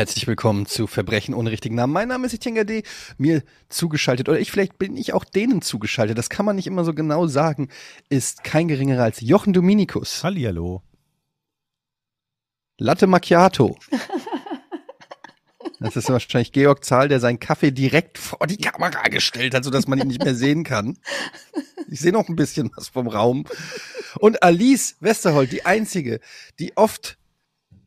Herzlich willkommen zu Verbrechen ohne richtigen Namen. Mein Name ist Etienne D. Mir zugeschaltet, oder ich vielleicht bin ich auch denen zugeschaltet, das kann man nicht immer so genau sagen, ist kein geringerer als Jochen Dominikus. Hallihallo. Latte Macchiato. Das ist wahrscheinlich Georg Zahl, der seinen Kaffee direkt vor die Kamera gestellt hat, sodass man ihn nicht mehr sehen kann. Ich sehe noch ein bisschen was vom Raum. Und Alice Westerholt, die einzige, die oft,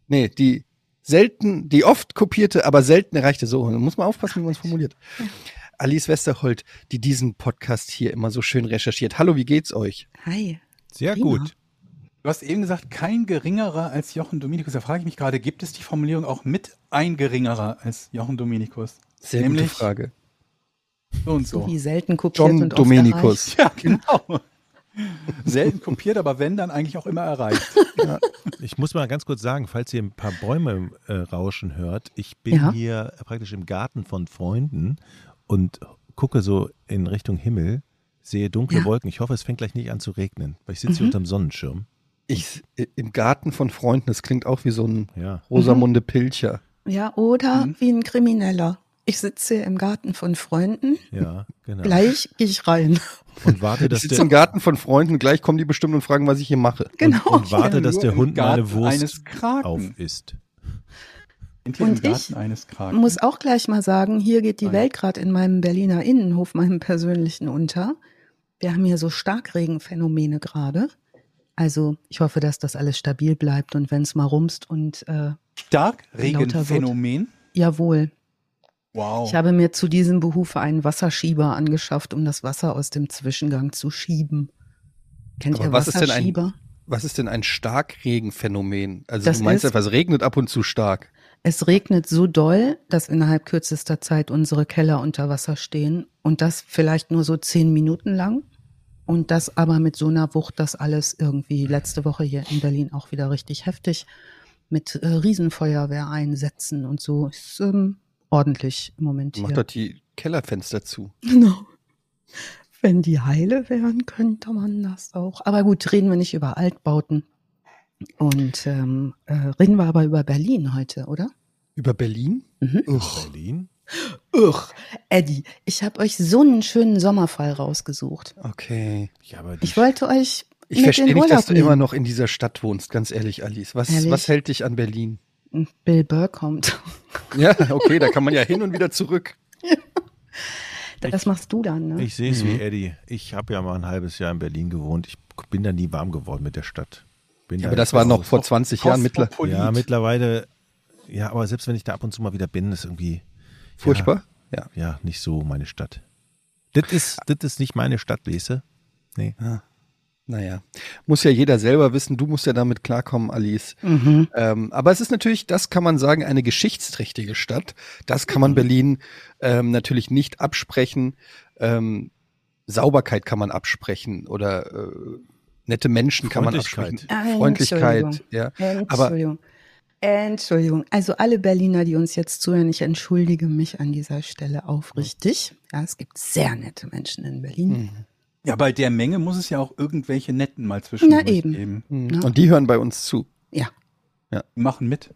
nee, die selten, die oft kopierte, aber selten erreichte, so, da muss man aufpassen, wie man es formuliert. Alice Westerholt, die diesen Podcast hier immer so schön recherchiert. Hallo, wie geht's euch? Hi. Sehr Prima. gut. Du hast eben gesagt, kein geringerer als Jochen Dominikus. Da frage ich mich gerade, gibt es die Formulierung auch mit ein geringerer als Jochen Dominikus? Sehr Nämlich gute Frage. So und So wie selten kopiert John und oft Dominikus. Ja, genau. Selten kopiert, aber wenn, dann eigentlich auch immer erreicht. Ich muss mal ganz kurz sagen, falls ihr ein paar Bäume äh, rauschen hört, ich bin Ja. hier praktisch im Garten von Freunden und gucke so in Richtung Himmel, sehe dunkle Ja. Wolken. Ich hoffe, es fängt gleich nicht an zu regnen, weil ich sitze hier Mhm. unterm Sonnenschirm. Ich, im Garten von Freunden, das klingt auch wie so ein Ja. Rosamunde Pilcher. Reicht. Ja, oder Mhm. wie ein Krimineller. Ich sitze im Garten von Freunden. Ja, genau. Gleich gehe ich rein. Und warte, Ich dass sitze der, im Garten von Freunden, gleich kommen die bestimmt und fragen, was ich hier mache. Genau. und, und warte, dass der Hund meine Wurst eines Kraken. auf im Und Garten ich. Muss auch gleich mal sagen, hier geht die. Welt gerade in meinem Berliner Innenhof, meinem persönlichen unter. Wir haben hier so Starkregenphänomene gerade. Also ich hoffe, dass das alles stabil bleibt und wenn es mal rumst und äh, Starkregenphänomen. jawohl. Wow. Ich habe mir zu diesem Behufe einen Wasserschieber angeschafft, um das Wasser aus dem Zwischengang zu schieben. Kennt Aber ihr was ist denn ein- Wasserschieber? Was ist denn ein Starkregenphänomen? Also Das du meinst ist- einfach, es regnet ab und zu stark. Es regnet so doll, dass innerhalb kürzester Zeit unsere Keller unter Wasser stehen und das vielleicht nur so zehn Minuten lang und das aber mit so einer Wucht, dass alles irgendwie letzte Woche hier in Berlin auch wieder richtig heftig mit äh, Riesenfeuerwehreinsätzen und so ist ähm, ordentlich im Moment Mach hier. doch die Kellerfenster zu. Genau. Wenn die heile wären, könnte man das auch. Aber gut, reden wir nicht über Altbauten. Und ähm, äh, reden wir aber über Berlin heute, oder? Über Berlin? Mhm. Uch. Berlin? Uch, Eddie, ich habe euch so einen schönen Sommerfall rausgesucht. Okay. Ja, Ich wollte euch Ich mit verstehe nicht, Urlaub dass du nehmen. immer noch in dieser Stadt wohnst, ganz ehrlich, Alice. Was, Ehrlich? was hält dich an Berlin? Bill Burr kommt. Ja, okay, da kann man ja hin und wieder zurück. Das machst du dann, ne? Ich sehe es Mhm. wie Eddie. Ich habe ja mal ein halbes Jahr in Berlin gewohnt. Ich bin da nie warm geworden mit der Stadt. Bin Ja, da aber das war noch vor 20 Jahren mittler. Ja, mittlerweile, ja, aber selbst wenn ich da ab und zu mal wieder bin, ist irgendwie furchtbar. Ja. ja nicht so meine Stadt. Das ist, das ist nicht meine Stadt, Lese. Nee. Naja, muss ja jeder selber wissen. Du musst ja damit klarkommen, Alice. Mhm. Ähm, aber es ist natürlich, das kann man sagen, eine geschichtsträchtige Stadt. Das kann man Berlin ähm, natürlich nicht absprechen. Ähm, Sauberkeit kann man absprechen oder äh, nette Menschen kann man absprechen. Ah, Freundlichkeit, Entschuldigung. ja. Aber Entschuldigung. Entschuldigung. Also alle Berliner, die uns jetzt zuhören, ich entschuldige mich an dieser Stelle aufrichtig. Ja, es gibt sehr nette Menschen in Berlin. Mhm. Ja, bei der Menge muss es ja auch irgendwelche Netten mal zwischendurch Na eben. geben. Mhm. Ja. Und die hören bei uns zu. Ja, Die machen mit.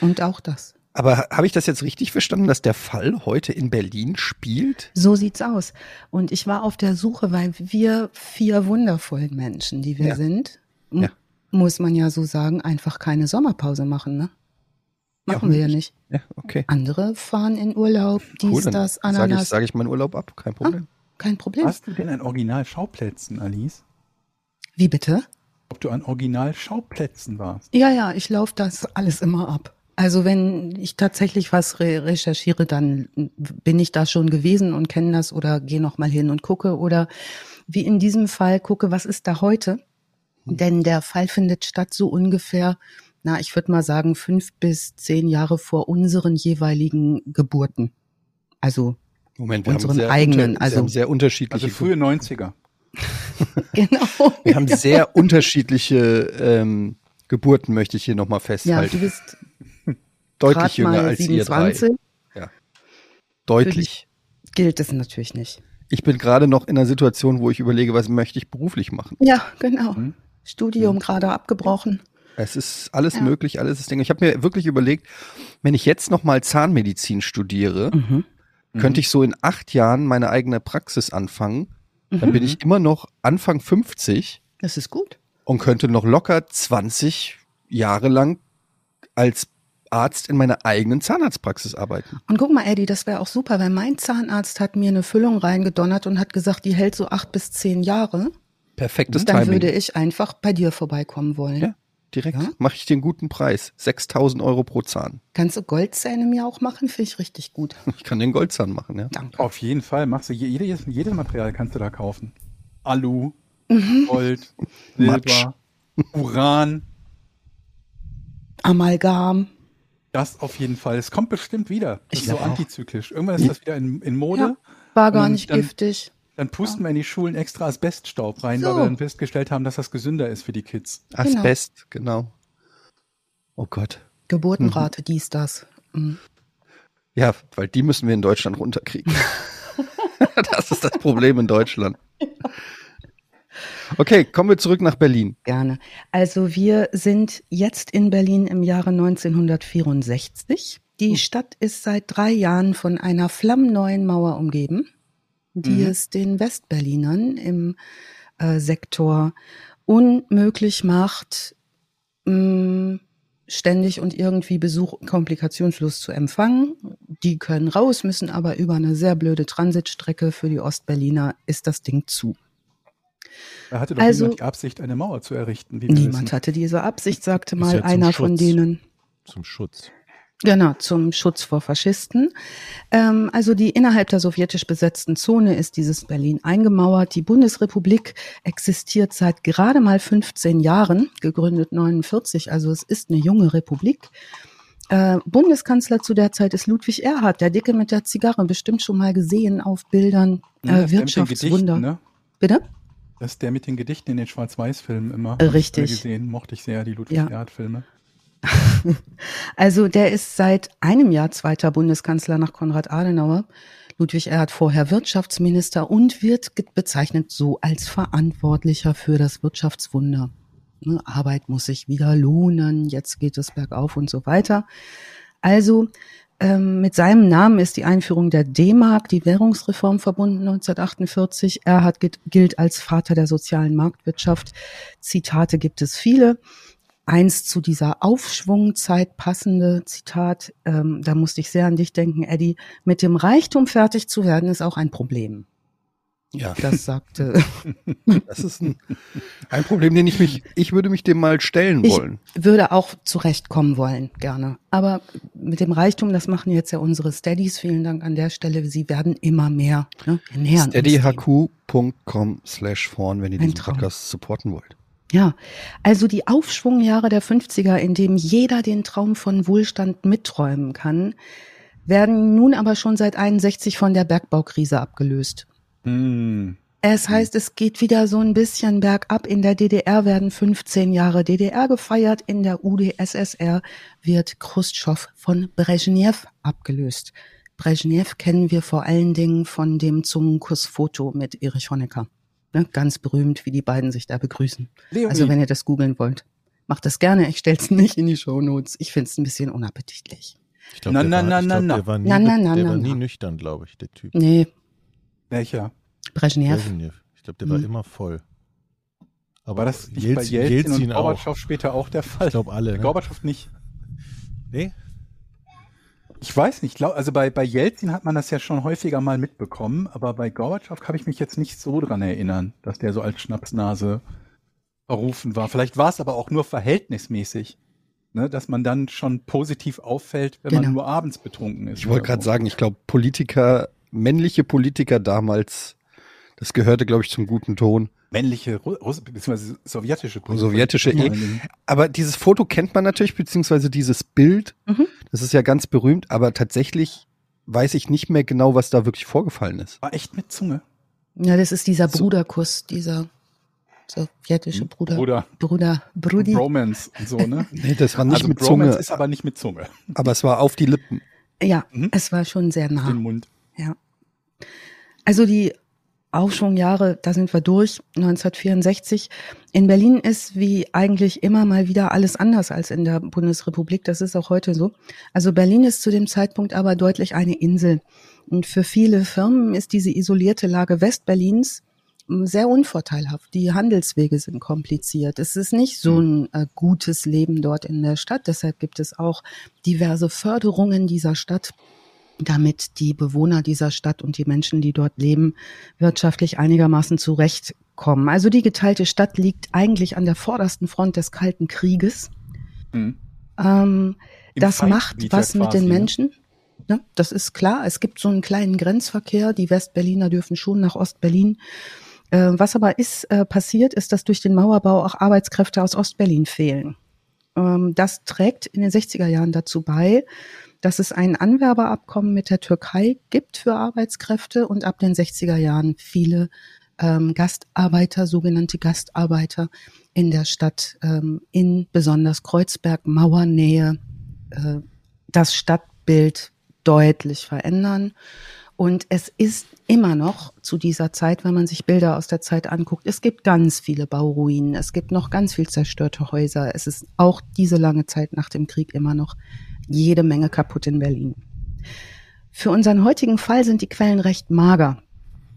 und auch das. Aber habe ich das jetzt richtig verstanden, dass der Fall heute in Berlin spielt? So sieht's aus. Und ich war auf der Suche, weil wir vier wundervollen Menschen, die wir Ja. sind, Ja. muss man ja so sagen, einfach keine Sommerpause machen, ne? Machen Ja, wir ja nicht. Ja, okay. Andere fahren in Urlaub, dies, Cool, dann das, sage ich, Ananas. sag ich meinen Urlaub ab, kein Problem. Kein Problem. Hast du denn an Original-Schauplätzen, Alice? Wie bitte? Ob du an Original-Schauplätzen warst? Ja, ja, ich laufe das alles immer ab. Also wenn ich tatsächlich was re recherchiere, dann bin ich da schon gewesen und kenne das oder gehe noch mal hin und gucke oder wie in diesem Fall gucke, was ist da heute? Denn der Fall findet statt so ungefähr, na, ich würde mal sagen, fünf bis zehn Jahre vor unseren jeweiligen Geburten. Also Moment, wir Unseren haben sehr eigenen, unter, also- wir haben sehr unterschiedliche Also frühe 90er. genau. Wir haben sehr unterschiedliche ähm, Geburten, möchte ich hier nochmal Ja, festhalten. du bist Deutlich jünger mal als ihr drei. 27. Deutlich. Gilt es natürlich nicht. Ich bin gerade noch in einer Situation, wo ich überlege, was möchte ich beruflich machen. Ja, genau. Hm? Studium gerade abgebrochen. Es ist alles Ja. möglich, alles ist Ding. Ich habe mir wirklich überlegt, wenn ich jetzt nochmal Zahnmedizin studiere, Mhm. Könnte ich so in acht Jahren meine eigene Praxis anfangen. Dann Mhm. bin ich immer noch Anfang 50 Das ist gut. und könnte noch locker 20 Jahre lang als Arzt in meiner eigenen Zahnarztpraxis arbeiten. Und guck mal, Eddie, das wäre auch super, weil mein Zahnarzt hat mir eine Füllung reingedonnert und hat gesagt, die hält so acht bis zehn Jahre. Perfektes Dann Timing. würde ich einfach bei dir vorbeikommen wollen. Ja. Direkt Ja? mache ich dir einen guten Preis. 6000 Euro pro Zahn. Kannst du Goldzähne mir auch machen? Finde ich richtig gut. Ich kann den Goldzahn machen, ja. Danke. Auf jeden Fall. Machst du je- jedes, jedes Material kannst du da kaufen. Alu, Mhm. Gold. Silber, Uran. Amalgam. Das auf jeden Fall. Es kommt bestimmt wieder. Das Ich ist so auch. antizyklisch. Irgendwann ist das wieder in, in Mode. Ja. War gar nicht dann- giftig. Dann pusten wir in die Schulen extra Asbeststaub rein, So. weil wir dann festgestellt haben, dass das gesünder ist für die Kids. Asbest, genau. Oh Gott. Geburtenrate, dies, das. Mhm. Ja, weil die müssen wir in Deutschland runterkriegen. das ist das Problem in Deutschland. Okay, kommen wir zurück nach Berlin. Gerne. Also wir sind jetzt in Berlin im Jahre 1964. Die Stadt ist seit drei Jahren von einer flammneuen Mauer umgeben, die Mhm. es den Westberlinern im äh, Sektor unmöglich macht, mh, ständig und irgendwie Besuch komplikationslos zu empfangen. Die können raus, müssen aber über eine sehr blöde Transitstrecke für die Ostberliner ist das Ding zu. Da hatte doch Also- niemand die Absicht, eine Mauer zu errichten. Niemand wissen. hatte diese Absicht, sagte Ist mal ja einer von Schutz. denen. Zum Schutz. Genau, zum Schutz vor Faschisten. Ähm, also die innerhalb der sowjetisch besetzten Zone ist dieses Berlin eingemauert. Die Bundesrepublik existiert seit gerade mal 15 Jahren, gegründet 49, also es ist eine junge Republik. Äh, Bundeskanzler zu der Zeit ist Ludwig Erhard, der Dicke mit der Zigarre, bestimmt schon mal gesehen auf Bildern. Ja, Äh, den Wirtschaftswunder. Gedichten, ne? Bitte? Das ist der mit den Gedichten in den Schwarz-Weiß-Filmen immer. Richtig. gesehen, mochte ich sehr, die Ludwig Ja. Erhard-Filme. Also der ist seit einem Jahr zweiter Bundeskanzler nach Konrad Adenauer. Ludwig Erhard vorher Wirtschaftsminister und wird bezeichnet so als Verantwortlicher für das Wirtschaftswunder. Ne, Arbeit muss sich wieder lohnen, jetzt geht es bergauf und so weiter. Also ähm, mit seinem Namen ist die Einführung der D-Mark, die Währungsreform verbunden 1948. Erhard gilt als Vater der sozialen Marktwirtschaft. Zitate gibt es viele eins zu dieser Aufschwungzeit passende Zitat, ähm, da musste ich sehr an dich denken, Eddie, mit dem Reichtum fertig zu werden ist auch ein Problem. Ja, Das sagte, das ist ein, ein Problem, den ich mich, ich würde mich dem mal stellen ich wollen. würde auch zurechtkommen wollen, gerne. Aber mit dem Reichtum, das machen jetzt ja unsere Steadies, vielen Dank an der Stelle, sie werden immer mehr. Ne? Nähern steadyhq.com slash vorn, wenn ihr diesen. Podcast supporten wollt. Ja, also die Aufschwungjahre der 50er, in dem jeder den Traum von Wohlstand mitträumen kann, werden nun aber schon seit 61 von der Bergbaukrise abgelöst. Hm. Es heißt, es geht wieder so ein bisschen bergab. In der DDR werden 15 Jahre DDR gefeiert. In der UdSSR wird Khrushchev von Brezhnev abgelöst. Brezhnev kennen wir vor allen Dingen von dem Zungenkussfoto mit Erich Honecker. Ne, ganz berühmt, wie die beiden sich da begrüßen. Leonie, Also wenn ihr das googeln wollt, macht das gerne. Ich stell's nicht in die Shownotes. Ich find's ein bisschen unappetitlich. Ich glaube, der, na, war, na, ich na, glaub, na. der war nie, Na, na, na, der na, war na. nie nüchtern, glaube ich, der Typ. Nee, welcher? Brezhnev. Brezhnev. Ich glaube, der war Hm. immer voll. Aber War das nicht bei Jelzin, Jelzin, Jelzin und auch. Gorbatschow später auch der Fall? Ich glaube alle. Ne? Gorbatschow nicht. Nee? Ich weiß nicht, glaub, also bei, bei Jelzin hat man das ja schon häufiger mal mitbekommen, aber bei Gorbatschow kann ich mich jetzt nicht so dran erinnern, dass der so als Schnapsnase verrufen war. Vielleicht war es aber auch nur verhältnismäßig, ne, dass man dann schon positiv auffällt, wenn man Genau. nur abends betrunken ist. Ich wollte gerade so. sagen, ich glaube, Politiker, männliche Politiker damals, das gehörte, glaube ich, zum guten Ton. Männliche, Ru Russ beziehungsweise sowjetische Politik. Sowjetische eh. Aber dieses Foto kennt man natürlich, beziehungsweise dieses Bild, Mhm. das ist ja ganz berühmt, aber tatsächlich weiß ich nicht mehr genau, was da wirklich vorgefallen ist. War echt mit Zunge. Ja, das ist dieser. Bruderkuss, dieser sowjetische Bruder. Oder Bruder, Brudi. Bromance und so, ne? Nee, das war nicht also mit Bromance Zunge, ist aber nicht mit Zunge. aber es war auf die Lippen. Ja, Mhm. es war schon sehr nah. Den Mund. Ja. Also die Aufschwungjahre, da sind wir durch, 1964. In Berlin ist wie eigentlich immer mal wieder alles anders als in der Bundesrepublik. Das ist auch heute so. Also Berlin ist zu dem Zeitpunkt aber deutlich eine Insel. Und für viele Firmen ist diese isolierte Lage Westberlins sehr unvorteilhaft. Die Handelswege sind kompliziert. Es ist nicht so ein äh, gutes Leben dort in der Stadt. Deshalb gibt es auch diverse Förderungen dieser Stadt damit die Bewohner dieser Stadt und die Menschen, die dort leben, wirtschaftlich einigermaßen zurechtkommen. Also die geteilte Stadt liegt eigentlich an der vordersten Front des Kalten Krieges. Mhm. Ähm, das macht was mit den ne? Menschen. Ja, das ist klar. Es gibt so einen kleinen Grenzverkehr. Die Westberliner dürfen schon nach Ostberlin. Äh, was aber ist äh, passiert, ist, dass durch den Mauerbau auch Arbeitskräfte aus Ostberlin fehlen. Ähm, das trägt in den 60er Jahren dazu bei, dass es ein Anwerberabkommen mit der Türkei gibt für Arbeitskräfte und ab den 60er Jahren viele ähm, Gastarbeiter, sogenannte Gastarbeiter in der Stadt, ähm, in besonders Kreuzberg, Mauernähe, äh, das Stadtbild deutlich verändern. Und es ist immer noch zu dieser Zeit, wenn man sich Bilder aus der Zeit anguckt, es gibt ganz viele Bauruinen, es gibt noch ganz viel zerstörte Häuser. Es ist auch diese lange Zeit nach dem Krieg immer noch jede Menge kaputt in Berlin. Für unseren heutigen Fall sind die Quellen recht mager.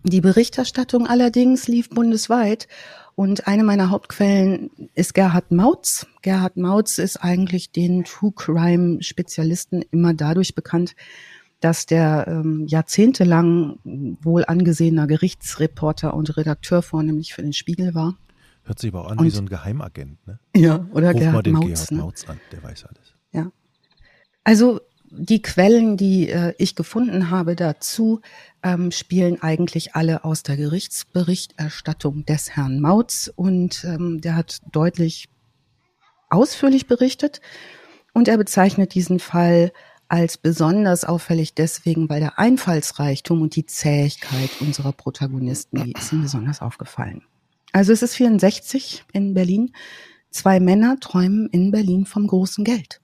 Die Berichterstattung allerdings lief bundesweit und eine meiner Hauptquellen ist Gerhard Mautz. Gerhard Mautz ist eigentlich den True Crime Spezialisten immer dadurch bekannt, dass der ähm, jahrzehntelang wohl angesehener Gerichtsreporter und Redakteur vornehmlich für den Spiegel war. Hört sich aber auch an und, wie so ein Geheimagent, ne? Ja, oder Ruf Gerhard mal den Mautz. Gerhard ne? Mautz an, der weiß alles. Ja. Also die Quellen, die äh, ich gefunden habe dazu, ähm, spielen eigentlich alle aus der Gerichtsberichterstattung des Herrn Mautz und ähm, der hat deutlich ausführlich berichtet und er bezeichnet diesen Fall als besonders auffällig deswegen, weil der Einfallsreichtum und die Zähigkeit unserer Protagonisten, die ist ihm besonders aufgefallen. Also es ist 64 in Berlin. Zwei Männer träumen in Berlin vom großen Geld.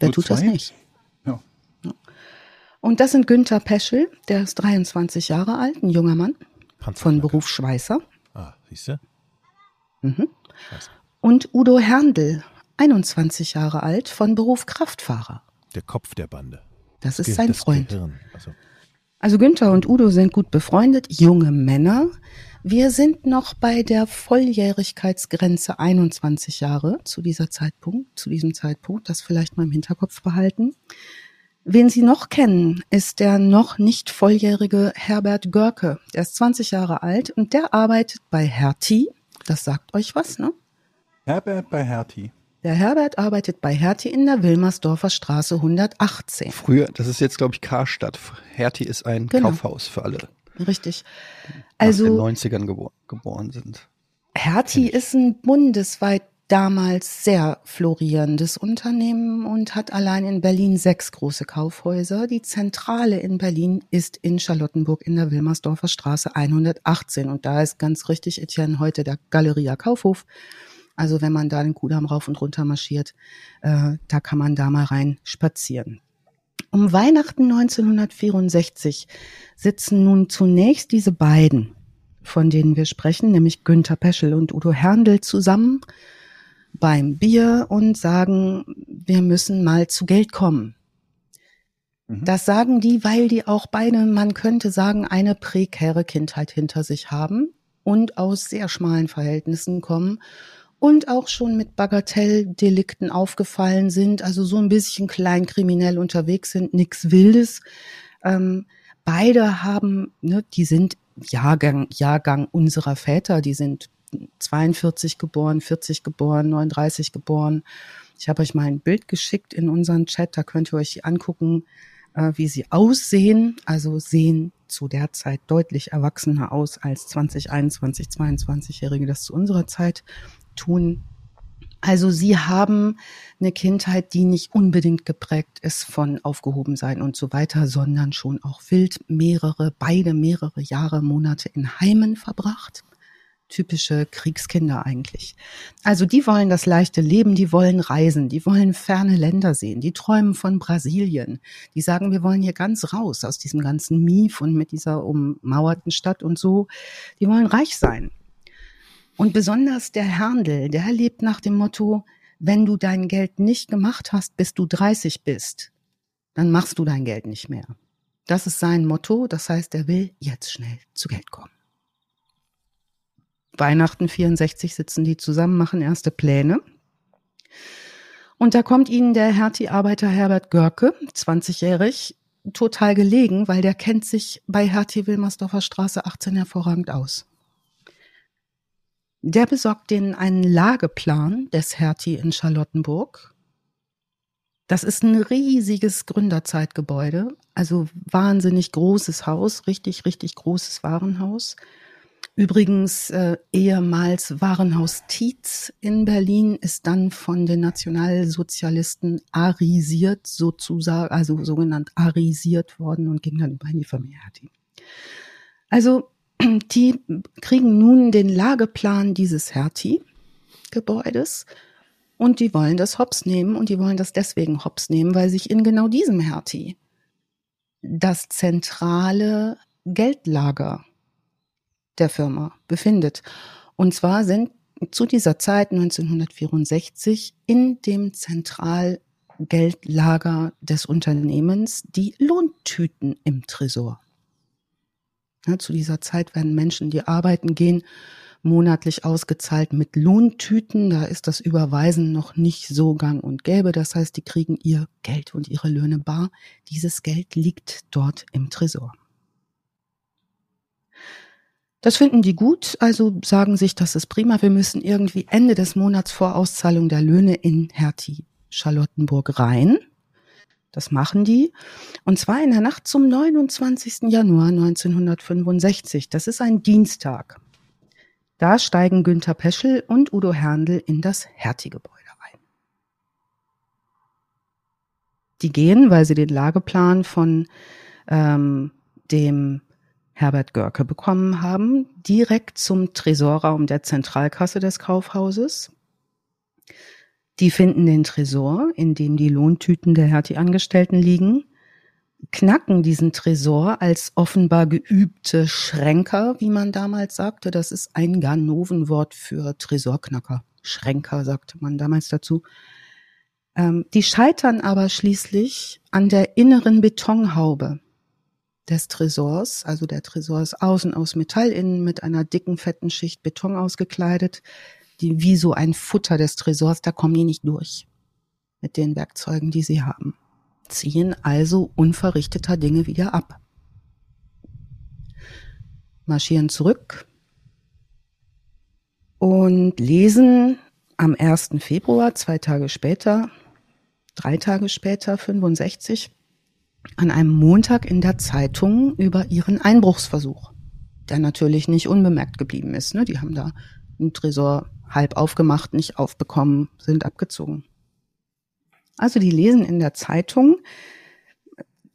Wer Nur tut zwei? das nicht? Ja. Und das sind Günther Peschel, der ist 23 Jahre alt, ein junger Mann, von. Beruf Schweißer. Ah, siehst du? Mhm. Und Udo Herndl, 21 Jahre alt, von Beruf Kraftfahrer. Der Kopf der Bande. Das ist Ge- sein Freund. Gehirn. Also, Günther und Udo sind gut befreundet, junge Männer. Wir sind noch bei der Volljährigkeitsgrenze 21 Jahre zu dieser Zeitpunkt, zu diesem Zeitpunkt, das vielleicht mal im Hinterkopf behalten. Wen Sie noch kennen, ist der noch nicht volljährige Herbert Görke. Der ist 20 Jahre alt und der arbeitet bei Hertie. Das sagt euch was, ne? Herbert bei Hertie. Der Herbert arbeitet bei Hertie in der Wilmersdorfer Straße 118. Früher, das ist jetzt, glaube ich, Karstadt. Hertie ist ein Genau. Kaufhaus für alle, Richtig. die Also nach den 90ern gebor geboren sind. Hertie ist ein bundesweit damals sehr florierendes Unternehmen und hat allein in Berlin sechs große Kaufhäuser. Die Zentrale in Berlin ist in Charlottenburg in der Wilmersdorfer Straße 118 und da ist ganz richtig Etienne heute der Galeria Kaufhof. Also wenn man da den Kudamm rauf und runter marschiert, äh, da kann man da mal rein spazieren. Um Weihnachten 1964 sitzen nun zunächst diese beiden, von denen wir sprechen, nämlich Günther Peschel und Udo Herndl zusammen beim Bier und sagen, wir müssen mal zu Geld kommen. Mhm. Das sagen die, weil die auch beide, man könnte sagen, eine prekäre Kindheit hinter sich haben und aus sehr schmalen Verhältnissen kommen und auch schon mit Bagatelldelikten aufgefallen sind, also so ein bisschen kleinkriminell unterwegs sind, nix Wildes. Ähm, beide haben, ne, die sind Jahrgang, Jahrgang unserer Väter, die sind 42 geboren, 40 geboren, 39 geboren. Ich habe euch mal ein Bild geschickt in unseren Chat, da könnt ihr euch angucken, äh, wie sie aussehen. Also sehen zu der Zeit deutlich erwachsener aus als 20, 21, 22-Jährige das zu unserer Zeit tun. Also sie haben eine Kindheit, die nicht unbedingt geprägt ist von Aufgehobensein und so weiter, sondern schon auch wild mehrere, beide mehrere Jahre, Monate in Heimen verbracht. typische Kriegskinder eigentlich. Also die wollen das leichte Leben, die wollen reisen, die wollen ferne Länder sehen, die träumen von Brasilien. Die sagen, wir wollen hier ganz raus aus diesem ganzen Mief und mit dieser ummauerten Stadt und so. Die wollen reich sein. Und besonders der Herndl, der lebt nach dem Motto, wenn du dein Geld nicht gemacht hast, bis du 30 bist, dann machst du dein Geld nicht mehr. Das ist sein Motto, das heißt, er will jetzt schnell zu Geld kommen. Weihnachten 64 sitzen die zusammen, machen erste Pläne. Und da kommt ihnen der Hertie-Arbeiter Herbert Görke, 20-jährig, total gelegen, weil der kennt sich bei Hertie Wilmersdorfer Straße 18 hervorragend aus. Der besorgt denen einen Lageplan des Hertie in Charlottenburg. Das ist ein riesiges Gründerzeitgebäude, also wahnsinnig großes Haus, richtig, richtig großes Warenhaus. Übrigens äh, ehemals Warenhaus Tietz in Berlin ist dann von den Nationalsozialisten arisiert, sozusagen, also sogenannt arisiert worden und ging dann über in die Familie Hertie. Also die kriegen nun den Lageplan dieses Hertie-Gebäudes und die wollen das Hops nehmen und die wollen das deswegen Hops nehmen, weil sich in genau diesem Hertie das zentrale Geldlager der Firma befindet. Und zwar sind zu dieser Zeit 1964 in dem Zentralgeldlager des Unternehmens die Lohntüten im Tresor. Ja, zu dieser Zeit werden Menschen, die arbeiten gehen, monatlich ausgezahlt mit Lohntüten. Da ist das Überweisen noch nicht so gang und gäbe. Das heißt, die kriegen ihr Geld und ihre Löhne bar. Dieses Geld liegt dort im Tresor. Das finden die gut, also sagen sich, das ist prima. Wir müssen irgendwie Ende des Monats vor Auszahlung der Löhne in Hertie Charlottenburg rein. Das machen die. Und zwar in der Nacht zum 29. Januar 1965. Das ist ein Dienstag. Da steigen Günther Peschel und Udo Herndl in das Hertie-Gebäude ein. Die gehen, weil sie den Lageplan von ähm, dem Herbert Görke bekommen haben, direkt zum Tresorraum der Zentralkasse des Kaufhauses. Die finden den Tresor, in dem die Lohntüten der Hertie-Angestellten liegen, knacken diesen Tresor als offenbar geübte Schränker, wie man damals sagte. Das ist ein Ganovenwort für Tresorknacker. Schränker sagte man damals dazu. Ähm, die scheitern aber schließlich an der inneren Betonhaube des Tresors. Also der Tresor ist außen aus Metall, innen mit einer dicken, fetten Schicht Beton ausgekleidet die, wie so ein Futter des Tresors, da kommen die nicht durch mit den Werkzeugen, die sie haben. Ziehen also unverrichteter Dinge wieder ab. Marschieren zurück und lesen am 1. Februar, zwei Tage später, drei Tage später, 65, an einem Montag in der Zeitung über ihren Einbruchsversuch, der natürlich nicht unbemerkt geblieben ist. Ne? Die haben da einen Tresor halb aufgemacht, nicht aufbekommen, sind abgezogen. Also die lesen in der Zeitung,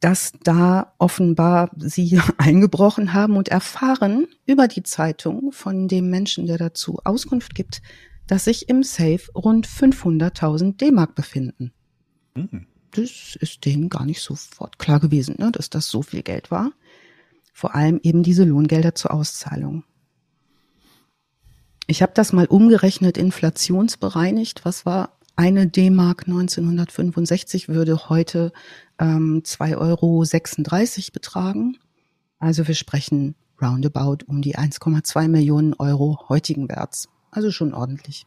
dass da offenbar sie eingebrochen haben und erfahren über die Zeitung von dem Menschen, der dazu Auskunft gibt, dass sich im Safe rund 500.000 D-Mark befinden. Mhm. Das ist denen gar nicht sofort klar gewesen, ne, dass das so viel Geld war. Vor allem eben diese Lohngelder zur Auszahlung. Ich habe das mal umgerechnet, inflationsbereinigt. Was war eine D-Mark 1965 würde heute ähm, 2,36 Euro betragen. Also wir sprechen roundabout um die 1,2 Millionen Euro heutigen Werts. Also schon ordentlich.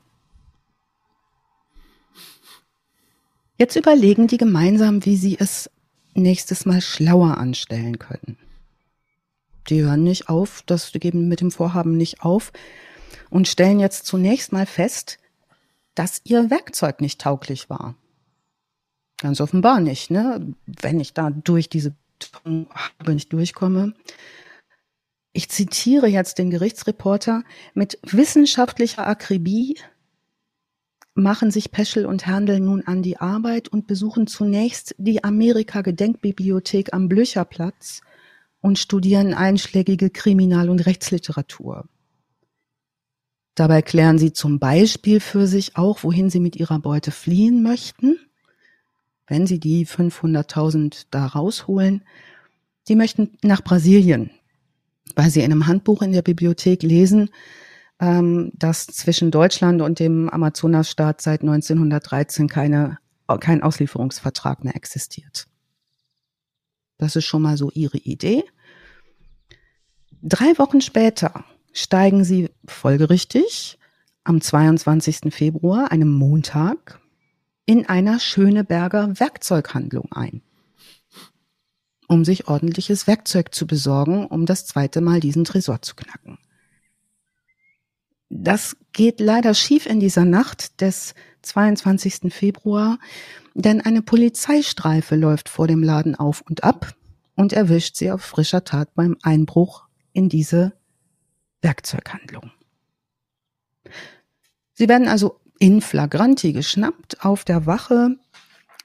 Jetzt überlegen die gemeinsam, wie sie es nächstes Mal schlauer anstellen können. Die hören nicht auf, das geben mit dem Vorhaben nicht auf, und stellen jetzt zunächst mal fest, dass ihr Werkzeug nicht tauglich war. Ganz offenbar nicht, ne? Wenn ich da durch diese Habe nicht durchkomme. Ich zitiere jetzt den Gerichtsreporter. Mit wissenschaftlicher Akribie machen sich Peschel und Herndl nun an die Arbeit und besuchen zunächst die Amerika-Gedenkbibliothek am Blücherplatz und studieren einschlägige Kriminal- und Rechtsliteratur. Dabei klären sie zum Beispiel für sich auch, wohin sie mit ihrer Beute fliehen möchten, wenn sie die 500.000 da rausholen. Die möchten nach Brasilien, weil sie in einem Handbuch in der Bibliothek lesen, ähm, dass zwischen Deutschland und dem Amazonasstaat seit 1913 keine, kein Auslieferungsvertrag mehr existiert. Das ist schon mal so ihre Idee. Drei Wochen später steigen sie folgerichtig am 22. Februar, einem Montag, in einer Schöneberger Werkzeughandlung ein, um sich ordentliches Werkzeug zu besorgen, um das zweite Mal diesen Tresor zu knacken. Das geht leider schief in dieser Nacht des 22. Februar, denn eine Polizeistreife läuft vor dem Laden auf und ab und erwischt sie auf frischer Tat beim Einbruch in diese Werkzeughandlung. Sie werden also in flagranti geschnappt, auf der Wache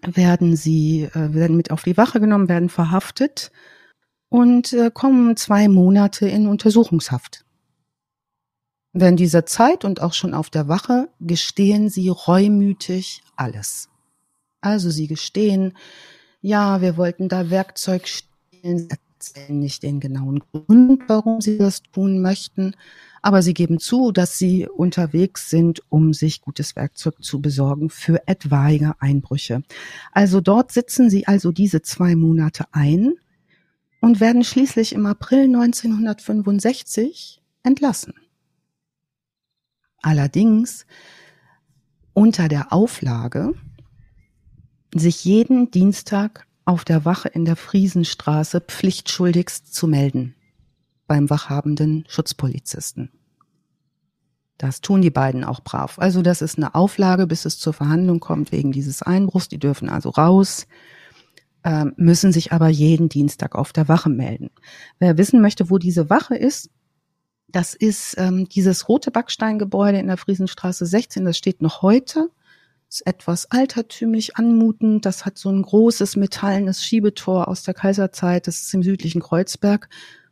werden sie, äh, werden mit auf die Wache genommen, werden verhaftet und äh, kommen zwei Monate in Untersuchungshaft. Während dieser Zeit und auch schon auf der Wache gestehen sie reumütig alles. Also sie gestehen, ja, wir wollten da Werkzeug stehlen, erzählen nicht den genauen Grund, warum sie das tun möchten, aber sie geben zu, dass sie unterwegs sind, um sich gutes Werkzeug zu besorgen für etwaige Einbrüche. Also dort sitzen sie also diese zwei Monate ein und werden schließlich im April 1965 entlassen. Allerdings unter der Auflage, sich jeden Dienstag auf der Wache in der Friesenstraße pflichtschuldigst zu melden beim wachhabenden Schutzpolizisten. Das tun die beiden auch brav. Also das ist eine Auflage, bis es zur Verhandlung kommt wegen dieses Einbruchs. Die dürfen also raus, äh, müssen sich aber jeden Dienstag auf der Wache melden. Wer wissen möchte, wo diese Wache ist, das ist ähm, dieses rote Backsteingebäude in der Friesenstraße 16. Das steht noch heute etwas altertümlich anmutend. Das hat so ein großes metallenes Schiebetor aus der Kaiserzeit. Das ist im südlichen Kreuzberg,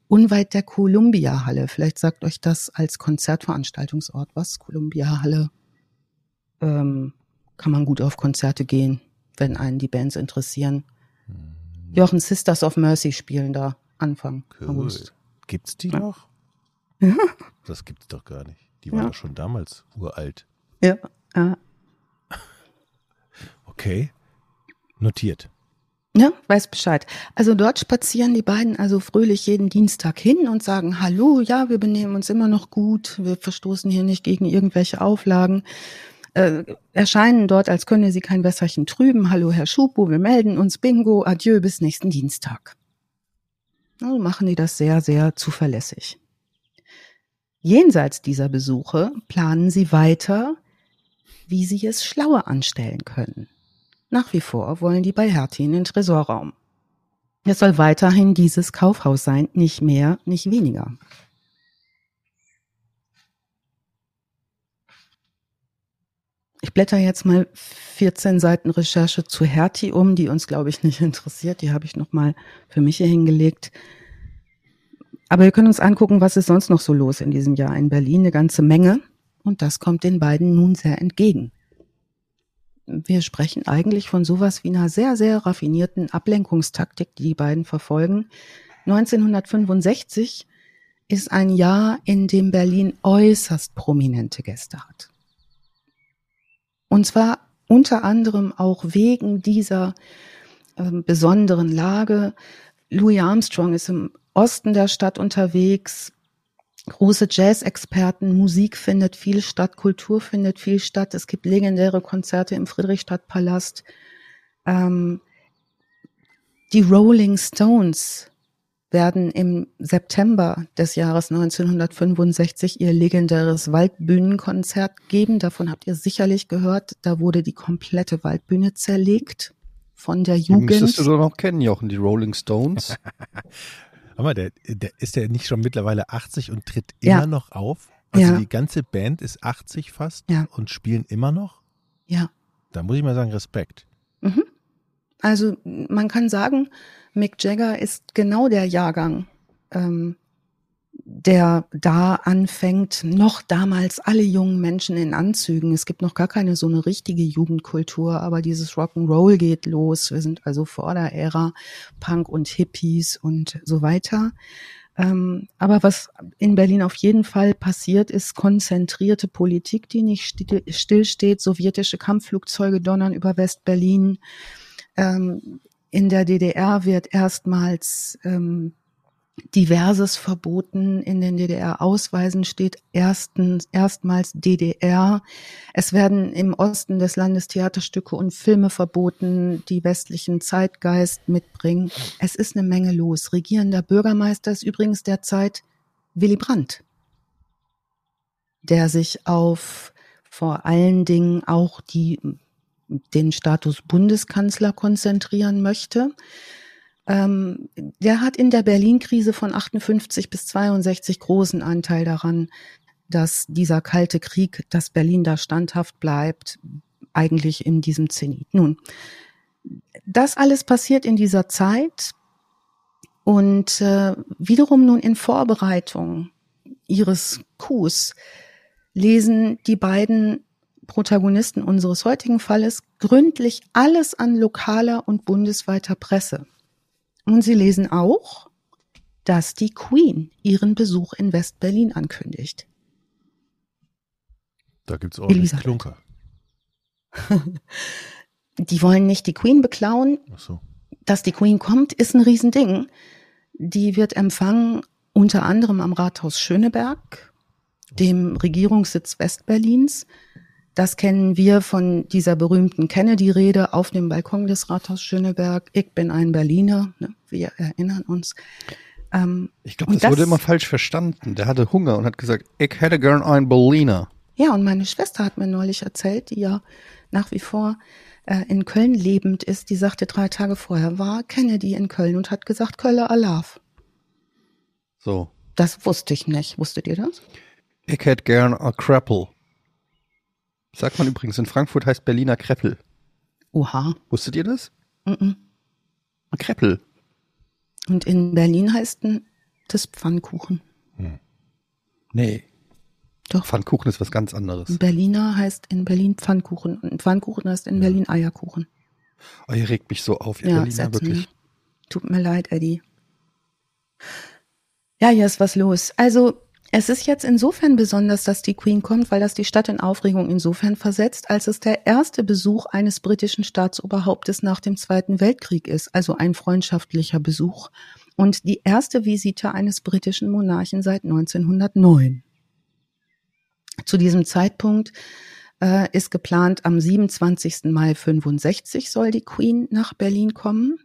unweit der Columbia-Halle. Vielleicht sagt euch das als Konzertveranstaltungsort was. Columbia-Halle ähm, kann man gut auf Konzerte gehen, wenn einen die Bands interessieren. Hm. Jochen Sisters of Mercy spielen da Anfang cool. August. Gibt's die noch? Das gibt's doch gar nicht. Die waren ja. doch schon damals uralt. Ja, ja. Okay. Notiert. Ja, weiß Bescheid. Also dort spazieren die beiden also fröhlich jeden Dienstag hin und sagen, hallo, ja, wir benehmen uns immer noch gut, wir verstoßen hier nicht gegen irgendwelche Auflagen, äh, erscheinen dort, als könne sie kein Wässerchen trüben. Hallo, Herr Schupo, wir melden uns, bingo, adieu, bis nächsten Dienstag. Also machen die das sehr, sehr zuverlässig. Jenseits dieser Besuche planen sie weiter, wie sie es schlauer anstellen können. Nach wie vor wollen die bei Hertie in den Tresorraum. Es soll weiterhin dieses Kaufhaus sein, nicht mehr, nicht weniger. Ich blätter jetzt mal 14 Seiten Recherche zu Hertie um, die uns, glaube ich, nicht interessiert. Die habe ich noch mal für mich hier hingelegt. Aber wir können uns angucken, was ist sonst noch so los in diesem Jahr in Berlin. Eine ganze Menge. Und das kommt den beiden nun sehr entgegen wir sprechen eigentlich von sowas wie einer sehr, sehr raffinierten Ablenkungstaktik, die die beiden verfolgen. 1965 ist ein Jahr, in dem Berlin äußerst prominente Gäste hat. Und zwar unter anderem auch wegen dieser äh, besonderen Lage. Louis Armstrong ist im Osten der Stadt unterwegs, große Jazz-Experten, Musik findet viel statt, Kultur findet viel statt. Es gibt legendäre Konzerte im Friedrichstadtpalast. Ähm, die Rolling Stones werden im September des Jahres 1965 ihr legendäres Waldbühnenkonzert geben. Davon habt ihr sicherlich gehört. Da wurde die komplette Waldbühne zerlegt von der Jugend. Die müsstest du doch noch kennen, Jochen, die Rolling Stones. Aber der, der ist der nicht schon mittlerweile 80 und tritt immer ja. noch auf? Also ja. die ganze Band ist 80 fast ja. und spielen immer noch? Ja. Da muss ich mal sagen, Respekt. Mhm. Also man kann sagen, Mick Jagger ist genau der Jahrgang, ähm, der da anfängt, noch damals alle jungen Menschen in Anzügen. Es gibt noch gar keine so eine richtige Jugendkultur, aber dieses Rock'n'Roll geht los. Wir sind also vor der Ära Punk und Hippies und so weiter. Ähm, aber was in Berlin auf jeden Fall passiert, ist konzentrierte Politik, die nicht stillsteht. Sowjetische Kampfflugzeuge donnern über West-Berlin. Ähm, in der DDR wird erstmals ähm, diverses verboten. In den DDR-Ausweisen steht erstens, erstmals DDR. Es werden im Osten des Landes Theaterstücke und Filme verboten, die westlichen Zeitgeist mitbringen. Es ist eine Menge los. Regierender Bürgermeister ist übrigens derzeit Willy Brandt, der sich auf vor allen Dingen auch die, den Status Bundeskanzler konzentrieren möchte. Ähm, der hat in der Berlin-Krise von 58 bis 62 großen Anteil daran, dass dieser kalte Krieg, dass Berlin da standhaft bleibt, eigentlich in diesem Zenit. Nun, das alles passiert in dieser Zeit und äh, wiederum nun in Vorbereitung ihres Coups lesen die beiden Protagonisten unseres heutigen Falles gründlich alles an lokaler und bundesweiter Presse. Und sie lesen auch, dass die Queen ihren Besuch in West-Berlin ankündigt. Da gibt's auch Elisabeth. Klunker. die wollen nicht die Queen beklauen. Ach so. Dass die Queen kommt, ist ein Riesending. Die wird empfangen unter anderem am Rathaus Schöneberg, dem Regierungssitz Westberlins. Das kennen wir von dieser berühmten Kennedy-Rede auf dem Balkon des Rathaus Schöneberg. Ich bin ein Berliner, ne? wir erinnern uns. Ähm, ich glaube, das, das, wurde immer falsch verstanden. Der hatte Hunger und hat gesagt, ich hätte gern ein Berliner. Ja, und meine Schwester hat mir neulich erzählt, die ja nach wie vor äh, in Köln lebend ist, die sagte, drei Tage vorher war Kennedy in Köln und hat gesagt, Kölle Alaf. So. Das wusste ich nicht. Wusstet ihr das? Ich hätte gern a Crapple. Sagt man übrigens, in Frankfurt heißt Berliner Kreppel. Oha. Wusstet ihr das? Mhm. Kreppel. Und in Berlin heißt das Pfannkuchen. Hm. Nee. Doch. Pfannkuchen ist was ganz anderes. Berliner heißt in Berlin Pfannkuchen und Pfannkuchen heißt in ja. Berlin Eierkuchen. Oh, ihr regt mich so auf, ihr ja, Berliner, Sätzen, wirklich. Ne? Tut mir leid, Eddie. Ja, hier ist was los. Also, es ist jetzt insofern besonders, dass die Queen kommt, weil das die Stadt in Aufregung insofern versetzt, als es der erste Besuch eines britischen Staatsoberhauptes nach dem Zweiten Weltkrieg ist, also ein freundschaftlicher Besuch und die erste Visite eines britischen Monarchen seit 1909. Zu diesem Zeitpunkt äh, ist geplant, am 27. Mai 65 soll die Queen nach Berlin kommen.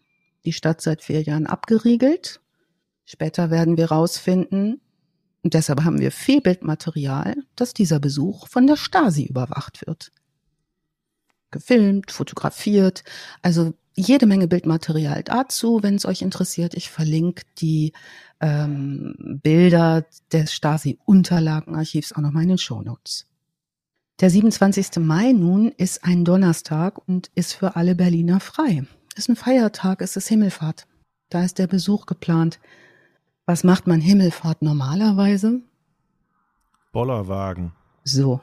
Die Stadt seit vier Jahren abgeriegelt. Später werden wir herausfinden, und deshalb haben wir Fehlbildmaterial, dass dieser Besuch von der Stasi überwacht wird. Gefilmt, fotografiert, also jede Menge Bildmaterial dazu, wenn es euch interessiert. Ich verlinke die ähm, Bilder des Stasi-Unterlagenarchivs auch nochmal in den Shownotes. Der 27. Mai nun ist ein Donnerstag und ist für alle Berliner frei. Ist ein Feiertag, ist es Himmelfahrt. Da ist der Besuch geplant. Was macht man Himmelfahrt normalerweise? Bollerwagen. So.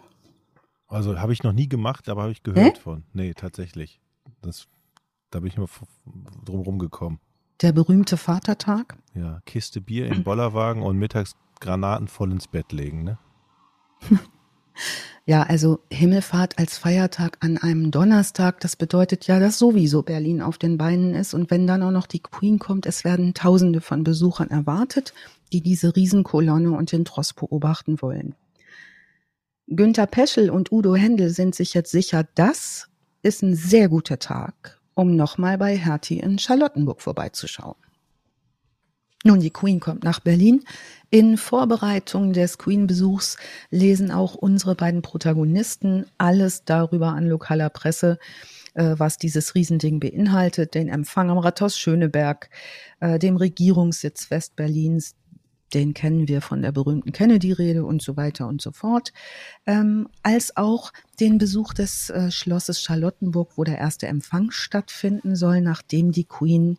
Also habe ich noch nie gemacht, aber habe ich gehört Hä? von. Nee, tatsächlich. Das, da bin ich mal drum rumgekommen. Der berühmte Vatertag? Ja, Kiste Bier im Bollerwagen und mittags Granaten voll ins Bett legen, ne? Ja, also Himmelfahrt als Feiertag an einem Donnerstag, das bedeutet ja, dass sowieso Berlin auf den Beinen ist. Und wenn dann auch noch die Queen kommt, es werden Tausende von Besuchern erwartet, die diese Riesenkolonne und den Tross beobachten wollen. Günter Peschel und Udo Händel sind sich jetzt sicher, das ist ein sehr guter Tag, um nochmal bei Hertie in Charlottenburg vorbeizuschauen. Nun, die Queen kommt nach Berlin. In Vorbereitung des Queen-Besuchs lesen auch unsere beiden Protagonisten alles darüber an lokaler Presse, äh, was dieses Riesending beinhaltet. Den Empfang am Rathaus Schöneberg, äh, dem Regierungssitz Westberlins, den kennen wir von der berühmten Kennedy-Rede und so weiter und so fort, ähm, als auch den Besuch des äh, Schlosses Charlottenburg, wo der erste Empfang stattfinden soll, nachdem die Queen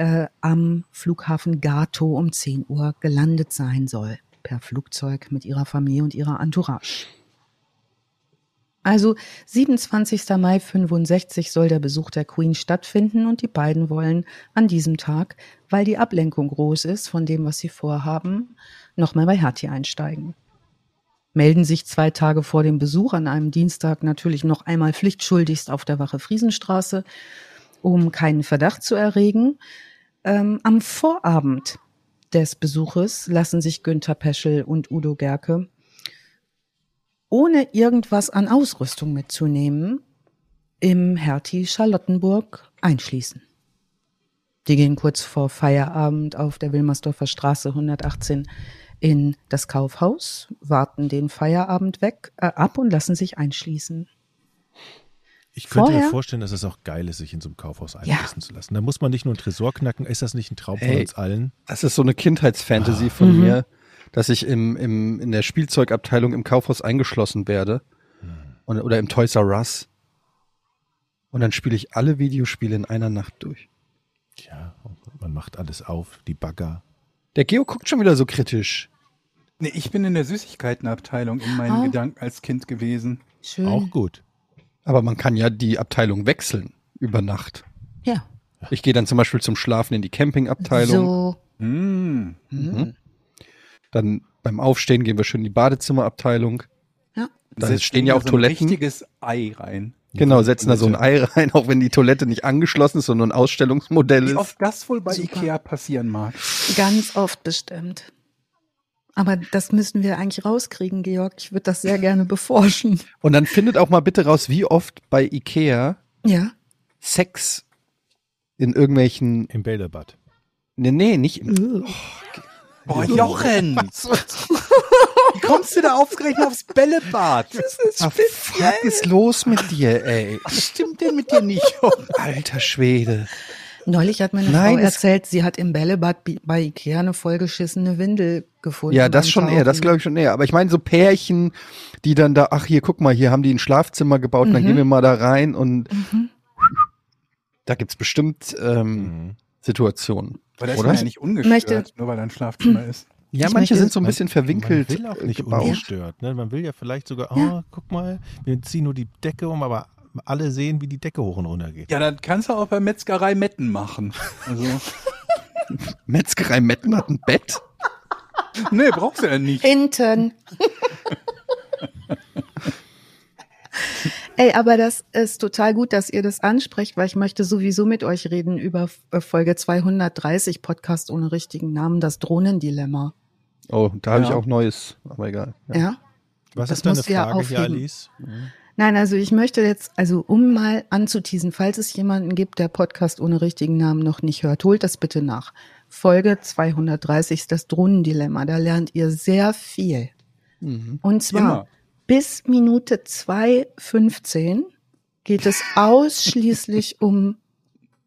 äh, am Flughafen Gato um 10 Uhr gelandet sein soll. per Flugzeug mit ihrer Familie und ihrer Entourage. Also 27. Mai 65 soll der Besuch der Queen stattfinden und die beiden wollen an diesem Tag, weil die Ablenkung groß ist von dem, was sie vorhaben, nochmal bei Hattie einsteigen. Melden sich zwei Tage vor dem Besuch an einem Dienstag natürlich noch einmal pflichtschuldigst auf der Wache Friesenstraße, um keinen Verdacht zu erregen. Ähm, am Vorabend des Besuches lassen sich Günther Peschel und Udo Gerke ohne irgendwas an Ausrüstung mitzunehmen, im Hertie Charlottenburg einschließen. Die gehen kurz vor Feierabend auf der Wilmersdorfer Straße 118 in das Kaufhaus, warten den Feierabend weg äh, ab und lassen sich einschließen. Ich könnte Vorher? mir vorstellen, dass es auch geil ist, sich in so einem Kaufhaus einschließen ja. zu lassen. Da muss man nicht nur einen Tresor knacken. Ist das nicht ein Traum von uns allen? Das ist so eine Kindheitsfantasy ah. von mhm. mir dass ich im, im, in der Spielzeugabteilung im Kaufhaus eingeschlossen werde hm. und, oder im Toys R Us. Und dann spiele ich alle Videospiele in einer Nacht durch. Ja, man macht alles auf, die Bagger. Der Geo guckt schon wieder so kritisch. Nee, ich bin in der Süßigkeitenabteilung in meinen oh. Gedanken als Kind gewesen. Schön. Auch gut. Aber man kann ja die Abteilung wechseln über Nacht. Ja. Ich gehe dann zum Beispiel zum Schlafen in die Campingabteilung. So. Mm. Mhm. Dann beim Aufstehen gehen wir schön in die Badezimmerabteilung. Ja. Da Setzen stehen ja auch so Toiletten. Ein richtiges Ei rein. Genau, setzen da so ein Ei rein, auch wenn die Toilette nicht angeschlossen ist, sondern ein Ausstellungsmodell ist. Wie oft das wohl bei Super. Ikea passieren mag. Ganz oft bestimmt. Aber das müssen wir eigentlich rauskriegen, Georg. Ich würde das sehr gerne beforschen. Und dann findet auch mal bitte raus, wie oft bei Ikea ja. Sex in irgendwelchen. Im Bällebad. Nee, nee, nicht im. Oh, Boah, Jochen! Wie kommst du da aufgerechnet aufs Bällebad? Das ist Ach, Was ist los mit dir, ey? Was stimmt denn mit dir nicht, Jochen? Alter Schwede. Neulich hat meine Nein, Frau erzählt, sie hat im Bällebad bei Ikea eine vollgeschissene Windel gefunden. Ja, das schon eher, das glaube ich schon eher. Aber ich meine so Pärchen, die dann da, ach hier, guck mal, hier haben die ein Schlafzimmer gebaut, mhm. dann gehen wir mal da rein und mhm. da gibt's bestimmt ähm, mhm. Situationen. Aber da ist man ja nicht ungestört, möchte, nur weil da ein Schlafzimmer ist. Ja, ich manche sind so ein bisschen verwinkelt. Man will auch nicht gebaut. ungestört. Ne? Man will ja vielleicht sogar, oh, ja. guck mal, wir ziehen nur die Decke um, aber alle sehen, wie die Decke hoch und runter geht. Ja, dann kannst du auch bei Metzgerei Metten machen. Also. Metzgerei Metten hat ein Bett? Nee, brauchst du ja nicht. Hinten. Ey, aber das ist total gut, dass ihr das ansprecht, weil ich möchte sowieso mit euch reden über äh, Folge 230 Podcast ohne richtigen Namen, das Drohnendilemma. Oh, da habe ja. ich auch Neues, aber egal. Ja. ja? Was das ist deine Frage hier, Alice? Mhm. Nein, also ich möchte jetzt, also um mal anzuteasen, falls es jemanden gibt, der Podcast ohne richtigen Namen noch nicht hört, holt das bitte nach. Folge 230 ist das Drohnendilemma. Da lernt ihr sehr viel. Mhm. Und zwar Immer bis Minute 2,15 geht es ausschließlich um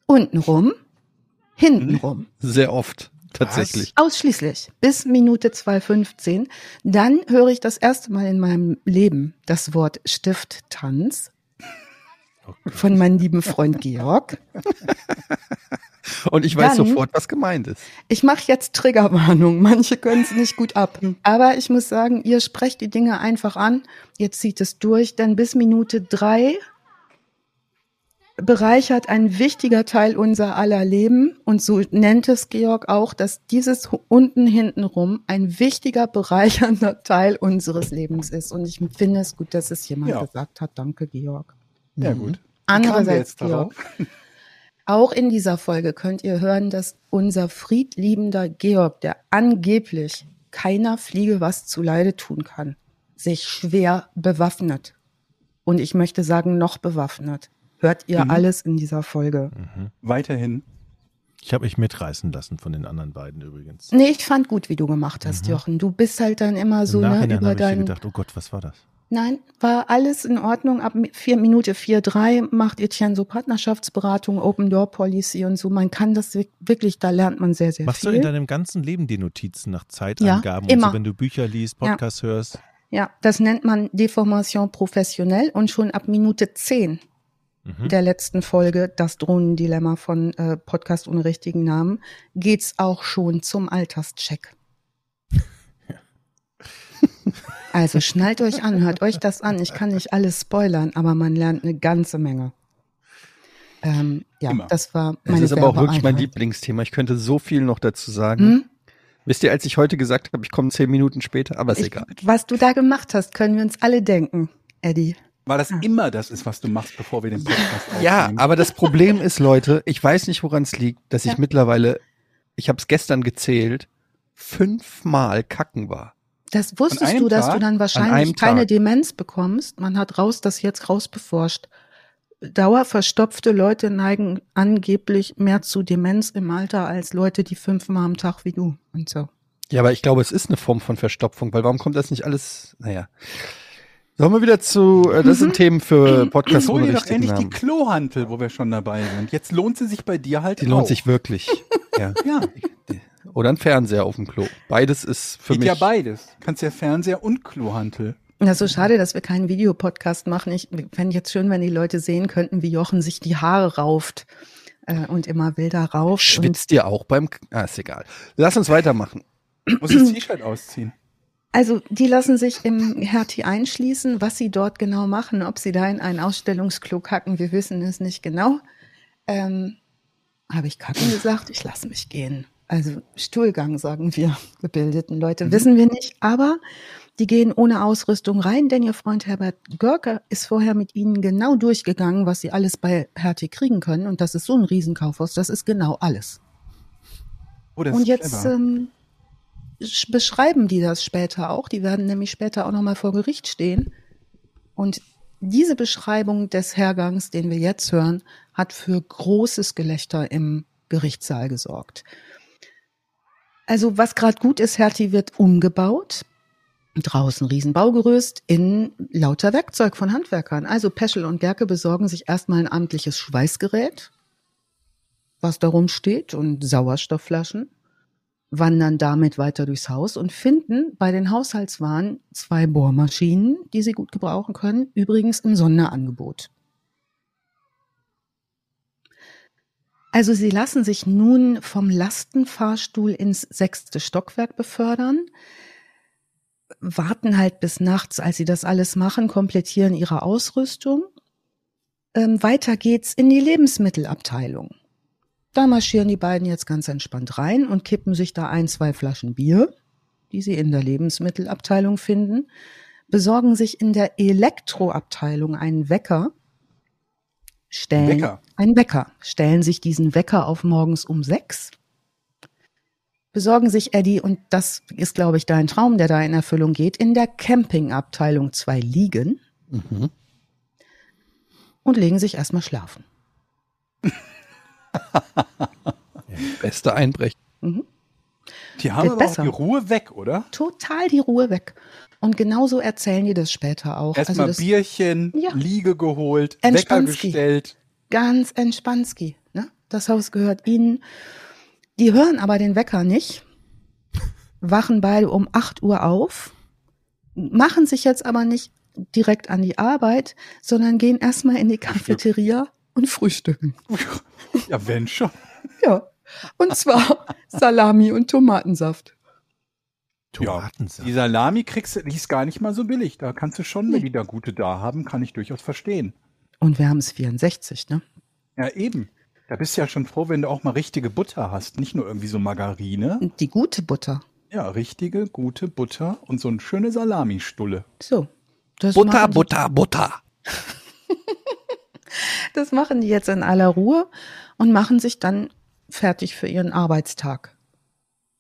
untenrum, hintenrum. Sehr oft. Tatsächlich. Was? Ausschließlich. Bis Minute 2,15. Dann höre ich das erste Mal in meinem Leben das Wort Stifttanz von meinem lieben Freund Georg. Und ich weiß Dann, sofort, was gemeint ist. Ich mache jetzt Triggerwarnung. Manche können es nicht gut ab. Aber ich muss sagen, ihr sprecht die Dinge einfach an. Ihr zieht es durch, denn bis Minute drei bereichert ein wichtiger Teil unser aller Leben. Und so nennt es Georg auch, dass dieses unten hinten rum ein wichtiger, bereichernder Teil unseres Lebens ist. Und ich finde es gut, dass es jemand ja. gesagt hat. Danke, Georg. Ja, gut. Andererseits, Georg. Auch in dieser Folge könnt ihr hören, dass unser friedliebender Georg, der angeblich keiner Fliege was zuleide tun kann, sich schwer bewaffnet. Und ich möchte sagen, noch bewaffnet. Hört ihr mhm. alles in dieser Folge. Mhm. Weiterhin. Ich habe mich mitreißen lassen von den anderen beiden übrigens. Nee, ich fand gut, wie du gemacht hast, mhm. Jochen. Du bist halt dann immer so Im ne, über dein. Ich gedacht, oh Gott, was war das? Nein, war alles in Ordnung. Ab vier Minute vier drei macht Etienne so Partnerschaftsberatung, Open Door Policy und so. Man kann das wirklich, da lernt man sehr, sehr Machst viel. Machst du in deinem ganzen Leben die Notizen nach Zeitangaben ja, immer. und so, wenn du Bücher liest, Podcasts ja. hörst? Ja, das nennt man Deformation professionell und schon ab Minute zehn mhm. der letzten Folge, das Drohnendilemma von äh, Podcast ohne richtigen Namen, geht's auch schon zum Alterscheck. Also schnallt euch an, hört euch das an. Ich kann nicht alles spoilern, aber man lernt eine ganze Menge. Ähm, ja, Immer. das war meine Das ist aber auch wirklich mein Lieblingsthema. Ich könnte so viel noch dazu sagen. Hm? Wisst ihr, als ich heute gesagt habe, ich komme zehn Minuten später, aber ist ich, egal. Was du da gemacht hast, können wir uns alle denken, Eddie. Weil das immer das ist, was du machst, bevor wir den Podcast aufnehmen. Ja, aber das Problem ist, Leute, ich weiß nicht, woran es liegt, dass ja. ich mittlerweile, ich habe es gestern gezählt, fünfmal kacken war. Das wusstest du, dass Tag? du dann wahrscheinlich keine Demenz bekommst. Man hat raus das jetzt rausbeforscht. Dauerverstopfte Leute neigen angeblich mehr zu Demenz im Alter als Leute, die fünfmal am Tag wie du und so. Ja, aber ich glaube, es ist eine Form von Verstopfung, weil warum kommt das nicht alles, naja. Sollen wir wieder zu, äh, das sind mhm. Themen für Podcast Hol dir doch endlich Namen. die Klohantel, wo wir schon dabei sind. Jetzt lohnt sie sich bei dir halt Die auch. lohnt sich wirklich. ja. ja. Oder ein Fernseher auf dem Klo. Beides ist für Geht mich. ja beides. Kannst ja Fernseher und Klohantel. Ist so schade, dass wir keinen Videopodcast machen. Ich fände jetzt schön, wenn die Leute sehen könnten, wie Jochen sich die Haare rauft äh, und immer wilder rauft. Schwitzt dir auch beim... Ah, ist egal. Lass uns weitermachen. Muss das T-Shirt ausziehen. Also die lassen sich im Hertie einschließen. Was sie dort genau machen, ob sie da in ein Ausstellungsklo kacken, wir wissen es nicht genau. Ähm, Habe ich kacken gesagt? Ich lasse mich gehen. Also Stuhlgang, sagen wir gebildeten Leute, mhm. wissen wir nicht. Aber die gehen ohne Ausrüstung rein, denn ihr Freund Herbert Görke ist vorher mit ihnen genau durchgegangen, was sie alles bei Hertie kriegen können. Und das ist so ein Riesenkaufhaus, das ist genau alles. Oh, und jetzt ähm, beschreiben die das später auch. Die werden nämlich später auch nochmal vor Gericht stehen. Und diese Beschreibung des Hergangs, den wir jetzt hören, hat für großes Gelächter im Gerichtssaal gesorgt. Also was gerade gut ist, Hertie wird umgebaut. Draußen Riesenbaugerüst, innen lauter Werkzeug von Handwerkern. Also Peschel und Gerke besorgen sich erstmal ein amtliches Schweißgerät, was darum steht, und Sauerstoffflaschen, wandern damit weiter durchs Haus und finden bei den Haushaltswaren zwei Bohrmaschinen, die sie gut gebrauchen können, übrigens im Sonderangebot. Also sie lassen sich nun vom Lastenfahrstuhl ins sechste Stockwerk befördern warten halt bis nachts, als sie das alles machen, komplettieren ihre Ausrüstung. Ähm, weiter geht's in die Lebensmittelabteilung. Da marschieren die beiden jetzt ganz entspannt rein und kippen sich da ein, zwei Flaschen Bier, die sie in der Lebensmittelabteilung finden, besorgen sich in der Elektroabteilung einen Wecker, stellen Wecker. einen Wecker, stellen sich diesen Wecker auf morgens um sechs besorgen sich Eddie, und das ist, glaube ich, dein Traum, der da in Erfüllung geht, in der Campingabteilung zwei Liegen mhm. und legen sich erstmal schlafen. Beste Einbrechen. Mhm. Die haben aber auch die Ruhe weg, oder? Total die Ruhe weg. Und genauso erzählen die das später auch. Erstmal also Bierchen, ja. Liege geholt, Wecker gestellt. Ganz entspanntski. Ne? Das Haus gehört ihnen. Die hören aber den Wecker nicht, wachen beide um 8 Uhr auf, machen sich jetzt aber nicht direkt an die Arbeit, sondern gehen erstmal in die Cafeteria und frühstücken. Ja, wenn schon. Ja. Und zwar Salami und Tomatensaft. Tomatensaft. Ja, die Salami kriegst du, die ist gar nicht mal so billig. Da kannst du schon, nee. wenn die da gute da haben, kann ich durchaus verstehen. Und wir haben es 64, ne? Ja, eben. Da bist du ja schon froh, wenn du auch mal richtige Butter hast, nicht nur irgendwie so Margarine. Die gute Butter. Ja, richtige, gute Butter und so eine schöne Salamistulle. So. Butter, Butter, Butter. das machen die jetzt in aller Ruhe und machen sich dann fertig für ihren Arbeitstag.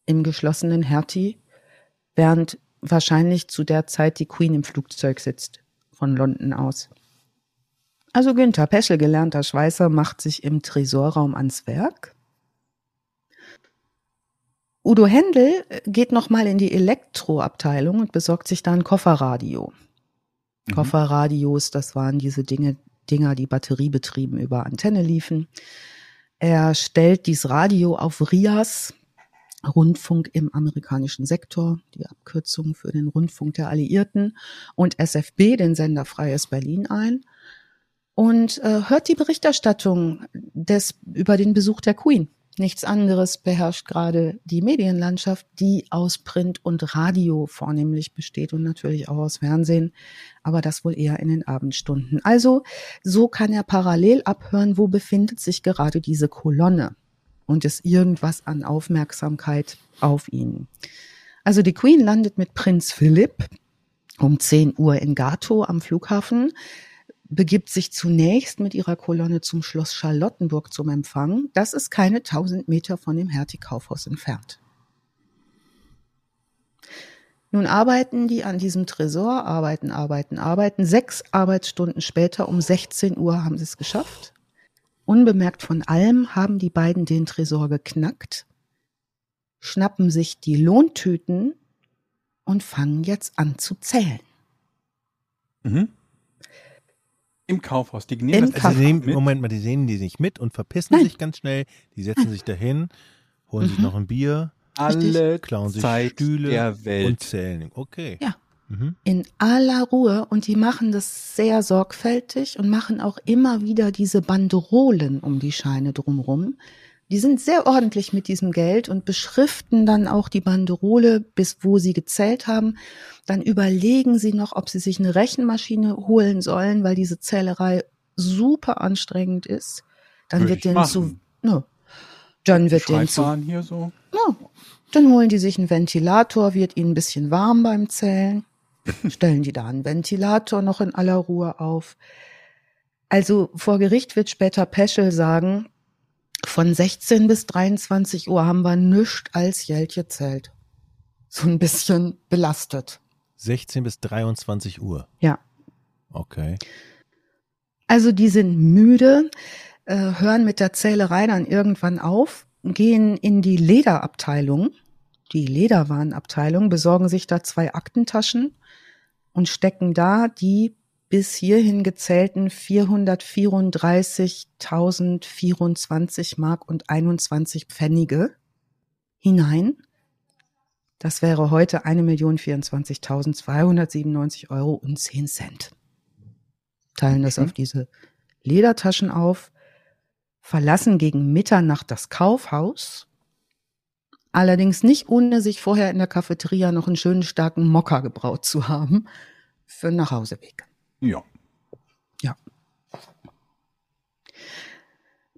Im geschlossenen Hertie, während wahrscheinlich zu der Zeit die Queen im Flugzeug sitzt, von London aus. Also Günther Peschel, gelernter Schweißer, macht sich im Tresorraum ans Werk. Udo Händel äh, geht nochmal in die Elektroabteilung und besorgt sich da ein Kofferradio. Mhm. Kofferradios, das waren diese Dinge, Dinger, die batteriebetrieben über Antenne liefen. Er stellt dieses Radio auf RIAS, Rundfunk im amerikanischen Sektor, die Abkürzung für den Rundfunk der Alliierten, und SFB, den Sender Freies Berlin ein und äh, hört die Berichterstattung des über den Besuch der Queen Nichts anderes beherrscht gerade die Medienlandschaft, die aus Print und Radio vornehmlich besteht und natürlich auch aus Fernsehen, aber das wohl eher in den Abendstunden. Also so kann er parallel abhören, wo befindet sich gerade diese Kolonne und ist irgendwas an Aufmerksamkeit auf ihn. Also die Queen landet mit Prinz Philipp um 10 Uhr in Gato am Flughafen begibt sich zunächst mit ihrer Kolonne zum Schloss Charlottenburg zum Empfang. Das ist keine 1000 Meter von dem Hertie-Kaufhaus entfernt. Nun arbeiten die an diesem Tresor, arbeiten, arbeiten, arbeiten. Sechs Arbeitsstunden später, um 16 Uhr, haben sie es geschafft. Unbemerkt von allem haben die beiden den Tresor geknackt, schnappen sich die Lohntüten und fangen jetzt an zu zählen. Mhm. Im Kaufhaus. Die nehmen Im das also nehmen, Moment mal, die sehen die nicht mit und verpissen Nein. sich ganz schnell. Die setzen sich dahin, holen mhm. sich noch ein Bier, alle klauen sich Zeit Stühle und zählen. Okay. Ja. Mhm. In aller Ruhe und die machen das sehr sorgfältig und machen auch immer wieder diese Banderolen um die Scheine drumrum, die sind sehr ordentlich mit diesem Geld und beschriften dann auch die Banderole, bis wo sie gezählt haben. Dann überlegen sie noch, ob sie sich eine Rechenmaschine holen sollen, weil diese Zählerei super anstrengend ist. Dann Würde wird denen zu, ne, dann wird denen zu, hier so. Ne, dann holen die sich einen Ventilator, wird ihnen ein bisschen warm beim Zählen. Stellen die da einen Ventilator noch in aller Ruhe auf. Also vor Gericht wird später Peschel sagen, von 16 bis 23 Uhr haben wir nichts als Geld gezählt. So ein bisschen belastet. 16 bis 23 Uhr? Ja. Okay. Also die sind müde, äh, hören mit der Zählerei dann irgendwann auf, gehen in die Lederabteilung, die Lederwarenabteilung, besorgen sich da zwei Aktentaschen und stecken da die bis hierhin gezählten 434.024 Mark und 21 Pfennige hinein. Das wäre heute 1.024.297 Euro und 10 Cent. Teilen das mhm. auf diese Ledertaschen auf, verlassen gegen Mitternacht das Kaufhaus, allerdings nicht ohne sich vorher in der Cafeteria noch einen schönen starken Mokka gebraut zu haben für den Nachhauseweg. Ja. Ja.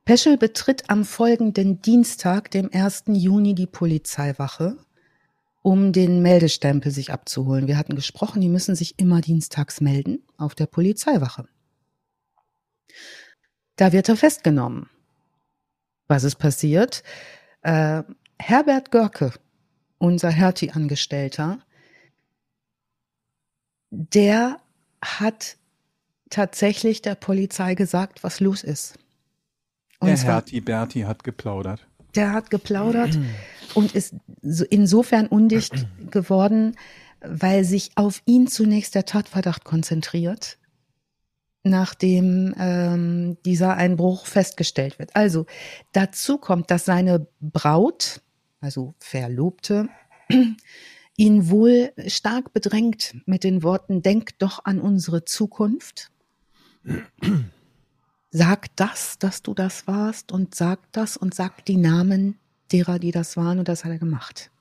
Peschel betritt am folgenden Dienstag, dem 1. Juni, die Polizeiwache, um den Meldestempel sich abzuholen. Wir hatten gesprochen, die müssen sich immer dienstags melden auf der Polizeiwache. Da wird er festgenommen. Was ist passiert? Äh, Herbert Görke, unser Hertie-Angestellter, der hat tatsächlich der Polizei gesagt, was los ist. Und der Herti Berti hat geplaudert. Der hat geplaudert und ist insofern undicht geworden, weil sich auf ihn zunächst der Tatverdacht konzentriert, nachdem ähm, dieser Einbruch festgestellt wird. Also dazu kommt, dass seine Braut, also Verlobte, ihn wohl stark bedrängt mit den Worten, denk doch an unsere Zukunft. Sag das, dass du das warst und sag das und sag die Namen derer, die das waren und das hat er gemacht.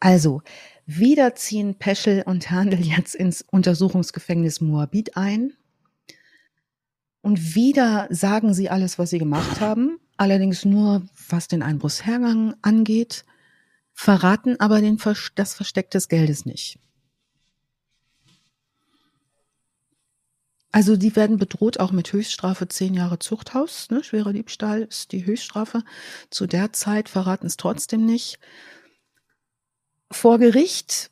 Also, wieder ziehen Peschel und Handel jetzt ins Untersuchungsgefängnis Moabit ein. Und wieder sagen sie alles, was sie gemacht haben, allerdings nur, was den Einbruchshergang angeht verraten aber den, das Versteck des Geldes nicht. Also die werden bedroht auch mit Höchststrafe zehn Jahre Zuchthaus. Ne? Schwerer Diebstahl ist die Höchststrafe. Zu der Zeit verraten es trotzdem nicht. Vor Gericht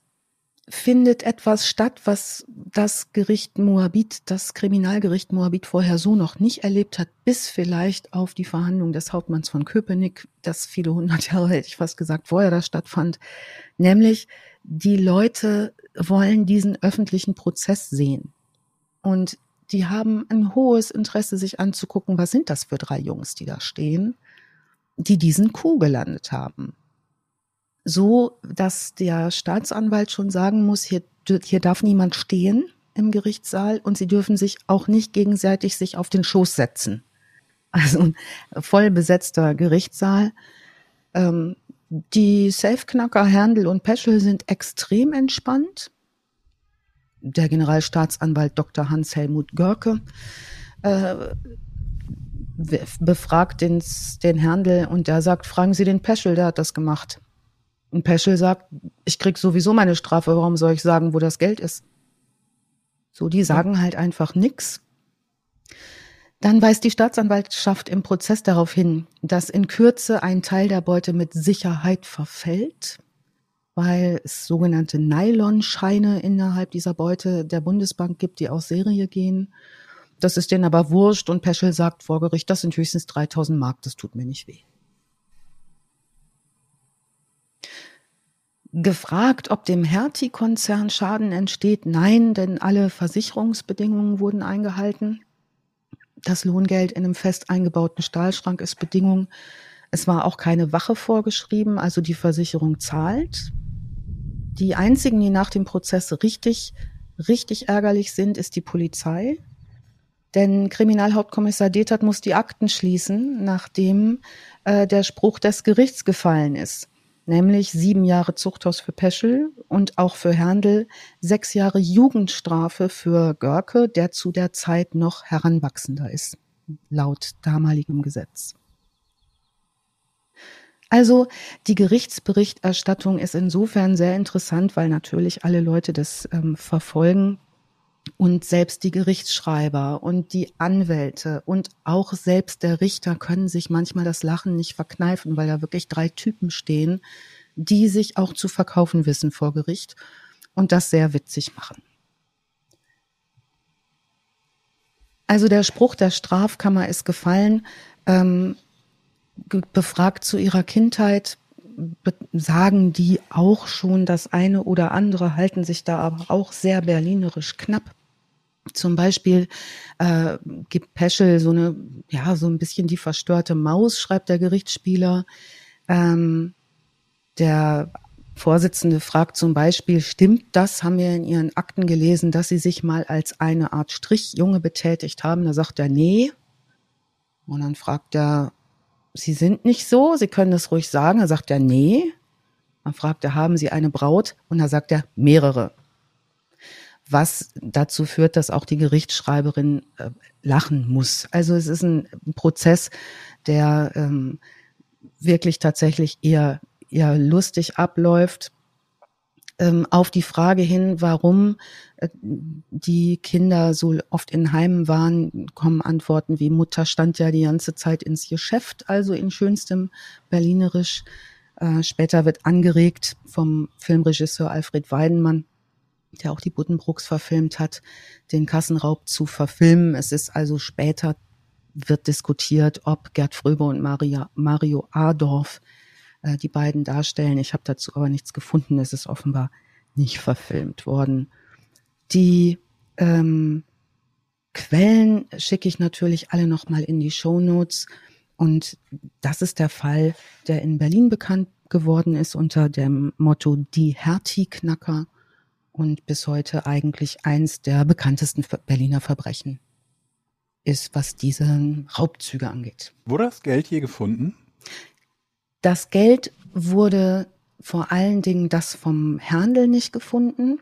findet etwas statt, was das Gericht Moabit, das Kriminalgericht Moabit vorher so noch nicht erlebt hat, bis vielleicht auf die Verhandlung des Hauptmanns von Köpenick, das viele hundert Jahre, hätte ich fast gesagt, vorher da stattfand. Nämlich, die Leute wollen diesen öffentlichen Prozess sehen. Und die haben ein hohes Interesse, sich anzugucken, was sind das für drei Jungs, die da stehen, die diesen Coup gelandet haben so, dass der Staatsanwalt schon sagen muss, hier, hier darf niemand stehen im Gerichtssaal und sie dürfen sich auch nicht gegenseitig sich auf den Schoß setzen. Also voll besetzter Gerichtssaal. Ähm, die Safeknacker Herndl und Peschel sind extrem entspannt. Der Generalstaatsanwalt Dr. Hans-Helmut Görke äh, befragt den, den Herndl und der sagt, fragen Sie den Peschel, der hat das gemacht. Und Peschel sagt, ich krieg sowieso meine Strafe, warum soll ich sagen, wo das Geld ist? So, die sagen halt einfach nix. Dann weist die Staatsanwaltschaft im Prozess darauf hin, dass in Kürze ein Teil der Beute mit Sicherheit verfällt, weil es sogenannte Nylonscheine innerhalb dieser Beute der Bundesbank gibt, die aus Serie gehen. Das ist denen aber wurscht und Peschel sagt vor Gericht, das sind höchstens 3000 Mark, das tut mir nicht weh. Gefragt, ob dem Hertie-Konzern Schaden entsteht. Nein, denn alle Versicherungsbedingungen wurden eingehalten. Das Lohngeld in einem fest eingebauten Stahlschrank ist Bedingung. Es war auch keine Wache vorgeschrieben, also die Versicherung zahlt. Die einzigen, die nach dem Prozess richtig, richtig ärgerlich sind, ist die Polizei. Denn Kriminalhauptkommissar Detert muss die Akten schließen, nachdem äh, der Spruch des Gerichts gefallen ist nämlich sieben Jahre Zuchthaus für Peschel und auch für Herndl sechs Jahre Jugendstrafe für Görke, der zu der Zeit noch heranwachsender ist, laut damaligem Gesetz. Also die Gerichtsberichterstattung ist insofern sehr interessant, weil natürlich alle Leute das ähm, verfolgen und selbst die Gerichtsschreiber und die Anwälte und auch selbst der Richter können sich manchmal das Lachen nicht verkneifen, weil da wirklich drei Typen stehen, die sich auch zu verkaufen wissen vor Gericht und das sehr witzig machen. Also der Spruch der Strafkammer ist gefallen, ähm, befragt zu ihrer Kindheit, sagen die auch schon das eine oder andere, halten sich da aber auch sehr berlinerisch knapp. Zum Beispiel äh, gibt Peschel so eine, ja, so ein bisschen die verstörte Maus, schreibt der Gerichtsspieler. Ähm, der Vorsitzende fragt zum Beispiel, stimmt das, haben wir in Ihren Akten gelesen, dass Sie sich mal als eine Art Strichjunge betätigt haben? Da sagt er, nee. Und dann fragt er, Sie sind nicht so, Sie können das ruhig sagen. Da sagt er, nee. Dann fragt er, haben Sie eine Braut? Und da sagt er, mehrere was dazu führt, dass auch die Gerichtsschreiberin äh, lachen muss. Also es ist ein Prozess, der ähm, wirklich tatsächlich eher, eher lustig abläuft. Ähm, auf die Frage hin, warum äh, die Kinder so oft in Heimen waren, kommen Antworten wie Mutter stand ja die ganze Zeit ins Geschäft, also in schönstem Berlinerisch. Äh, später wird angeregt vom Filmregisseur Alfred Weidenmann, der auch die Buddenbrooks verfilmt hat, den Kassenraub zu verfilmen. Es ist also später wird diskutiert, ob Gerd Fröbe und Maria, Mario Adorf äh, die beiden darstellen. Ich habe dazu aber nichts gefunden. Es ist offenbar nicht verfilmt worden. Die ähm, Quellen schicke ich natürlich alle nochmal in die Show Notes. Und das ist der Fall, der in Berlin bekannt geworden ist unter dem Motto Die Hertie-Knacker und bis heute eigentlich eins der bekanntesten Berliner Verbrechen ist, was diese Raubzüge angeht. Wurde das Geld je gefunden? Das Geld wurde vor allen Dingen das vom Herndl nicht gefunden.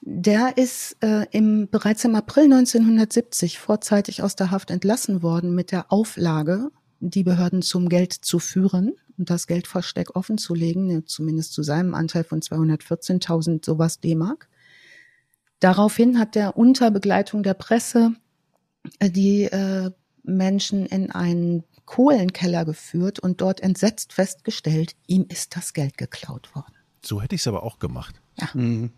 Der ist äh, im, bereits im April 1970 vorzeitig aus der Haft entlassen worden mit der Auflage, die Behörden zum Geld zu führen und das Geldversteck offen zu legen, zumindest zu seinem Anteil von 214.000 sowas D-Mark. Daraufhin hat er unter Begleitung der Presse äh, die äh, Menschen in einen Kohlenkeller geführt und dort entsetzt festgestellt, ihm ist das Geld geklaut worden. So hätte ich es aber auch gemacht. Ja. Mhm.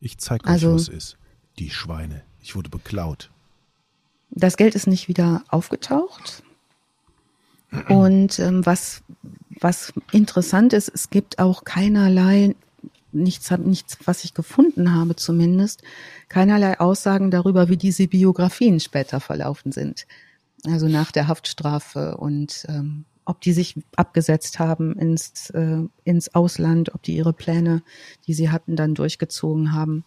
Ich zeige euch, also, was ist. Die Schweine. Ich wurde beklaut. Das Geld ist nicht wieder aufgetaucht. Und ähm, was, was interessant ist, es gibt auch keinerlei, nichts, nichts, was ich gefunden habe zumindest, keinerlei Aussagen darüber, wie diese Biografien später verlaufen sind. Also nach der Haftstrafe und ähm, ob die sich abgesetzt haben ins, äh, ins Ausland, ob die ihre Pläne, die sie hatten, dann durchgezogen haben.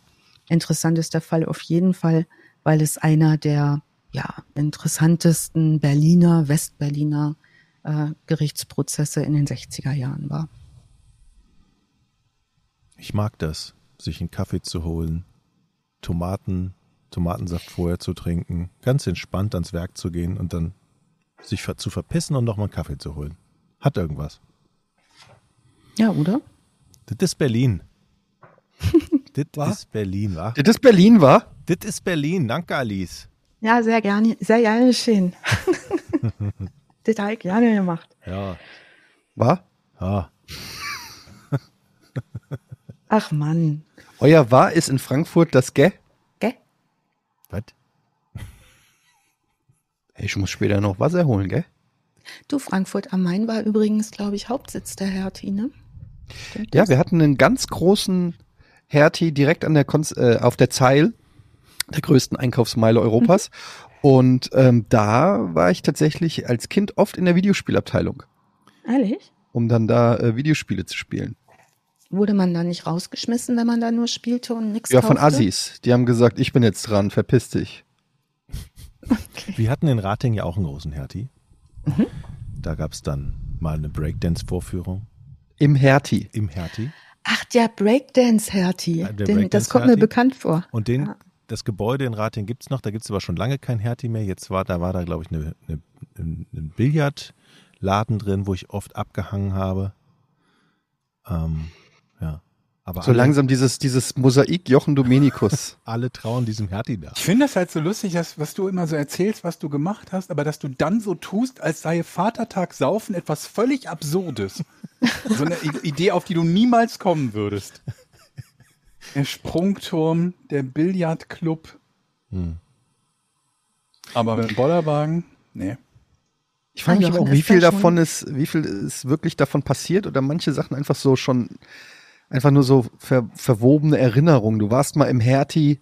Interessant ist der Fall auf jeden Fall, weil es einer der ja, interessantesten Berliner, Westberliner äh, Gerichtsprozesse in den 60er Jahren war. Ich mag das, sich einen Kaffee zu holen, Tomaten, Tomatensaft vorher zu trinken, ganz entspannt ans Werk zu gehen und dann sich zu verpissen und nochmal einen Kaffee zu holen. Hat irgendwas. Ja, oder? Das ist Berlin. das ist Berlin, wa? Das ist Berlin, wa? Das ist Berlin. Danke, Alice. Ja, sehr gerne, sehr gerne schön. das habe ich gerne gemacht. Ja. War? Ja. Ach Mann. Euer war ist in Frankfurt das Gä? Was? Ich muss später noch Wasser holen, gell? Du, Frankfurt am Main war übrigens, glaube ich, Hauptsitz der Hertie, ne? Stimmt ja, das? wir hatten einen ganz großen Hertie direkt an der Konz äh, auf der Zeil, der größten Einkaufsmeile Europas. Mhm. Und ähm, da war ich tatsächlich als Kind oft in der Videospielabteilung. Ehrlich? Um dann da äh, Videospiele zu spielen. Wurde man da nicht rausgeschmissen, wenn man da nur spielte und nichts Ja, kaufte? von Assis. Die haben gesagt, ich bin jetzt dran, verpiss dich. Okay. Wir hatten in Rating ja auch einen großen Hertie. Mhm. Da gab es dann mal eine Breakdance-Vorführung. Im Hertie. Im Hertie. Ach, der Breakdance-Hertie. Breakdance das kommt mir bekannt vor. Und den, ja. das Gebäude in Rating gibt es noch, da gibt es aber schon lange kein Hertie mehr. Jetzt war, da war da, glaube ich, eine, eine, ein Billardladen drin, wo ich oft abgehangen habe. Ähm, ja. Aber so alle, langsam dieses, dieses Mosaik Jochen Domenikus. alle trauen diesem Hertie da. Ich finde das halt so lustig, dass, was du immer so erzählst, was du gemacht hast, aber dass du dann so tust, als sei Vatertag Saufen etwas völlig Absurdes. so eine Idee, auf die du niemals kommen würdest. Der Sprungturm, der Billardclub. Hm. Aber mit dem Bollerwagen, nee. Ich frage mich aber auch, wie viel davon ist, wie viel ist wirklich davon passiert oder manche Sachen einfach so schon einfach nur so ver, verwobene Erinnerungen. Du warst mal im Hertie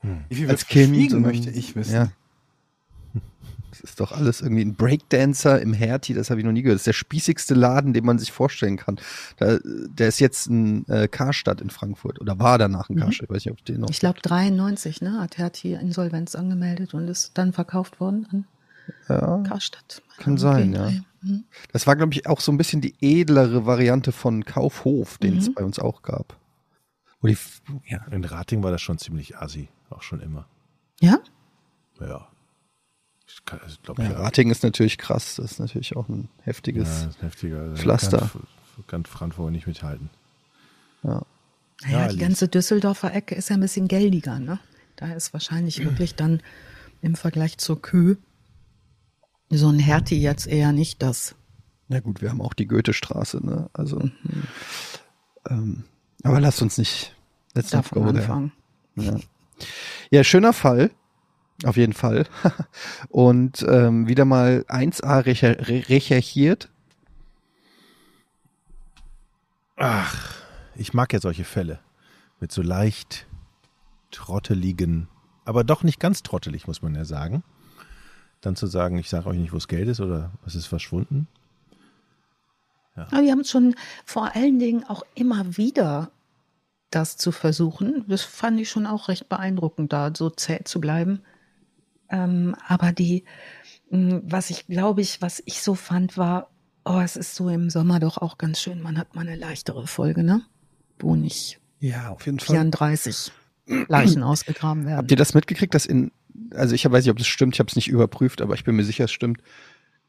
hm. als Kind. Und, möchte ich wissen. Ja. Das ist doch alles irgendwie ein Breakdancer im Hertie, das habe ich noch nie gehört. Das ist der spießigste Laden, den man sich vorstellen kann. Da, der ist jetzt ein äh, Karstadt in Frankfurt oder war danach ein mhm. Karstadt. Ich weiß nicht, ob den noch. Ich glaube 93, ne, hat Hertie Insolvenz angemeldet und ist dann verkauft worden an ja, Karstadt. Kann sein, ja. Mhm. Das war, glaube ich, auch so ein bisschen die edlere Variante von Kaufhof, den mhm. es bei uns auch gab. Die, ja. In Rating war das schon ziemlich assi, auch schon immer. Ja? Ja. Ich kann, also, glaub, ja, Rating ist natürlich krass, das ist natürlich auch ein heftiges ja, ein heftiger, also Pflaster. Kann, kann Frankfurt nicht mithalten. Ja. Naja, ja, die ganze Düsseldorfer Ecke ist ja ein bisschen geldiger, ne? Da ist wahrscheinlich wirklich dann im Vergleich zur Kühe so ein Hertie jetzt eher nicht das. Na gut, wir haben auch die Goethestraße, ne? Also, mhm. ähm, aber lasst uns nicht let's Davon anfangen. Ja. ja, schöner Fall. Auf jeden Fall. Und ähm, wieder mal 1a recher recherchiert. Ach, ich mag ja solche Fälle. Mit so leicht trotteligen, aber doch nicht ganz trottelig, muss man ja sagen dann zu sagen, ich sage euch nicht, wo das Geld ist oder es ist verschwunden. Ja. Aber die haben schon vor allen Dingen auch immer wieder das zu versuchen. Das fand ich schon auch recht beeindruckend, da so zäh zu bleiben. Ähm, aber die, hm, was ich glaube ich, was ich so fand, war, oh, es ist so im Sommer doch auch ganz schön. Man hat mal eine leichtere Folge, ne? Wo nicht ja, auf jeden Fall. 34 Leichen ausgegraben werden. Habt ihr das mitgekriegt, dass in also ich weiß nicht, ob das stimmt, ich habe es nicht überprüft, aber ich bin mir sicher, es stimmt,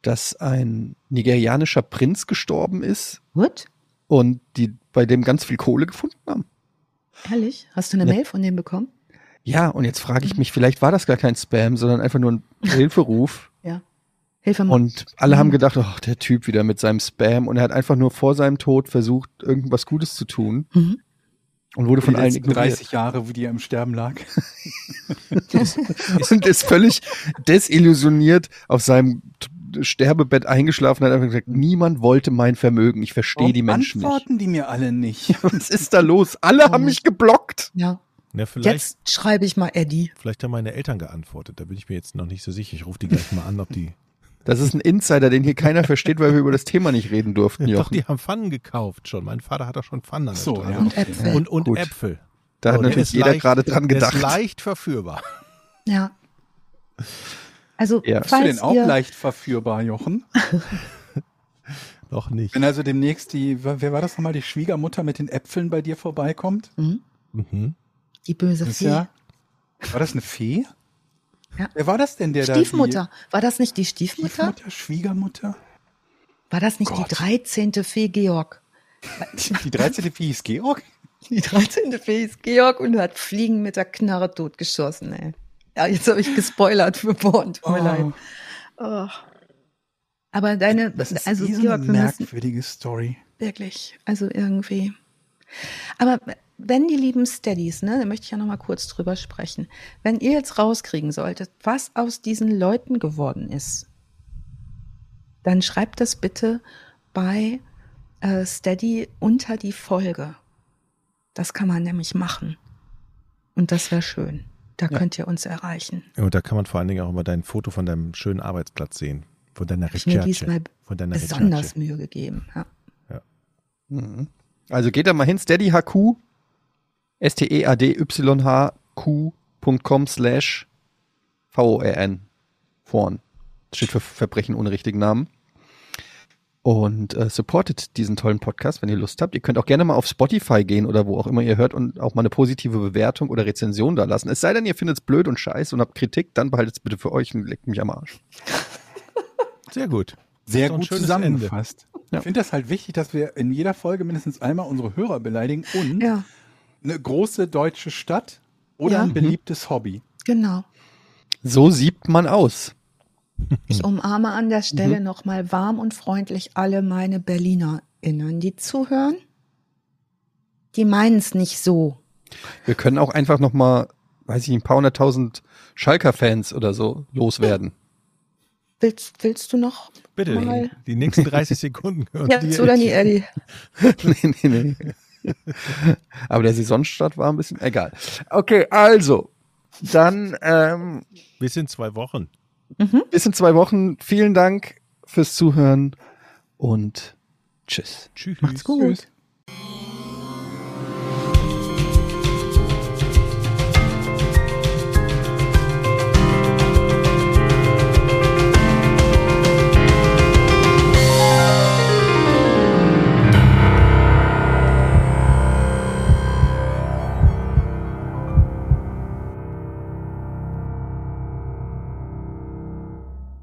dass ein nigerianischer Prinz gestorben ist. What? Und die bei dem ganz viel Kohle gefunden haben. Ehrlich? Hast du eine ja. Mail von dem bekommen? Ja, und jetzt frage ich mich, vielleicht war das gar kein Spam, sondern einfach nur ein Hilferuf. ja. Hilfe mal. Und alle mhm. haben gedacht, ach, der Typ wieder mit seinem Spam. Und er hat einfach nur vor seinem Tod versucht, irgendwas Gutes zu tun. Mhm. Und wurde von allen ignoriert. 30 Jahre, wo die im Sterben lag. und ist völlig desillusioniert auf seinem Sterbebett eingeschlafen hat einfach gesagt, niemand wollte mein Vermögen. Ich verstehe die Menschen antworten nicht. die mir alle nicht. Was ist da los? Alle oh. haben mich geblockt. Ja. Ja, jetzt schreibe ich mal Eddie. Vielleicht haben meine Eltern geantwortet. Da bin ich mir jetzt noch nicht so sicher. Ich rufe die gleich mal an, ob die das ist ein Insider, den hier keiner versteht, weil wir über das Thema nicht reden durften. Jochen. Doch, die haben Pfannen gekauft schon. Mein Vater hat auch schon Pfannen an der so, ja. Und Äpfel. Und, und Äpfel. Da hat natürlich jeder leicht, gerade dran gedacht. Ist leicht verführbar. Ja. Also Ja. Bist du falls denn auch leicht verführbar, Jochen? Noch nicht. Wenn also demnächst die, wer war das nochmal, die Schwiegermutter mit den Äpfeln bei dir vorbeikommt? Hm? Mhm. die böse Fee. ja, war das eine Fee? Ja. Wer war das denn, der Stiefmutter. War das nicht die da? Die Stiefmutter? Stiefmutter, Schwiegermutter? War das nicht Gott. die 13. Fee Georg? Die 13. Fee hieß Georg? Die 13. Fee ist Georg und hat Fliegen mit der Knarre totgeschossen, ey. Ja, jetzt habe ich gespoilert für Bond. Tut mir leid. Oh. Aber deine, Das ist also eh so Georg, eine wir müssen merkwürdige Story. wirklich, also irgendwie. Aber wenn die lieben Steadies, ne, da möchte ich ja noch mal kurz drüber sprechen. Wenn ihr jetzt rauskriegen solltet, was aus diesen Leuten geworden ist, dann schreibt das bitte bei äh, Steady unter die Folge. Das kann man nämlich machen. Und das wäre schön. Da könnt ihr uns erreichen. Und da kann man vor allen Dingen auch immer dein Foto von deinem schönen Arbeitsplatz sehen. Von deiner Hab ich mir Recherche. diesmal Von deiner besonders Recherche. Mühe gegeben. Ja. Also geht da mal hin, steadyhq, E S-T-E-A-D-Y-H-Q.com slash V-O-R-N. Vorn. Das steht für Verbrechen ohne richtigen Namen. Und äh, supportet diesen tollen Podcast, wenn ihr Lust habt. Ihr könnt auch gerne mal auf Spotify gehen oder wo auch immer ihr hört und auch mal eine positive Bewertung oder Rezension da lassen. Es sei denn, ihr findet es blöd und scheiße und habt Kritik, dann behaltet es bitte für euch und leckt mich am Arsch. Sehr gut. Sehr gut zusammengefasst. Ja. Ich finde das halt wichtig, dass wir in jeder Folge mindestens einmal unsere Hörer beleidigen und ja, eine große deutsche Stadt oder Ja. ein beliebtes Hobby. genau. So siebt man aus. Ich umarme an der Stelle Mhm. nochmal warm und freundlich alle meine BerlinerInnen, die zuhören. Die meinen es nicht so. Wir können auch einfach noch mal, weiß ich, ein paar hunderttausend Schalker-Fans oder so loswerden. Willst, willst du noch Bitte, mal? die nächsten 30 Sekunden hören Ja, die zu oder nie, Eddie? nee, nee, nee. Aber der Saisonstart war ein bisschen egal. Okay, also, dann ähm, Bis in zwei Wochen. bis in zwei Wochen. Vielen Dank fürs Zuhören und tschüss. Tschüss. Macht's gut. Tschüss.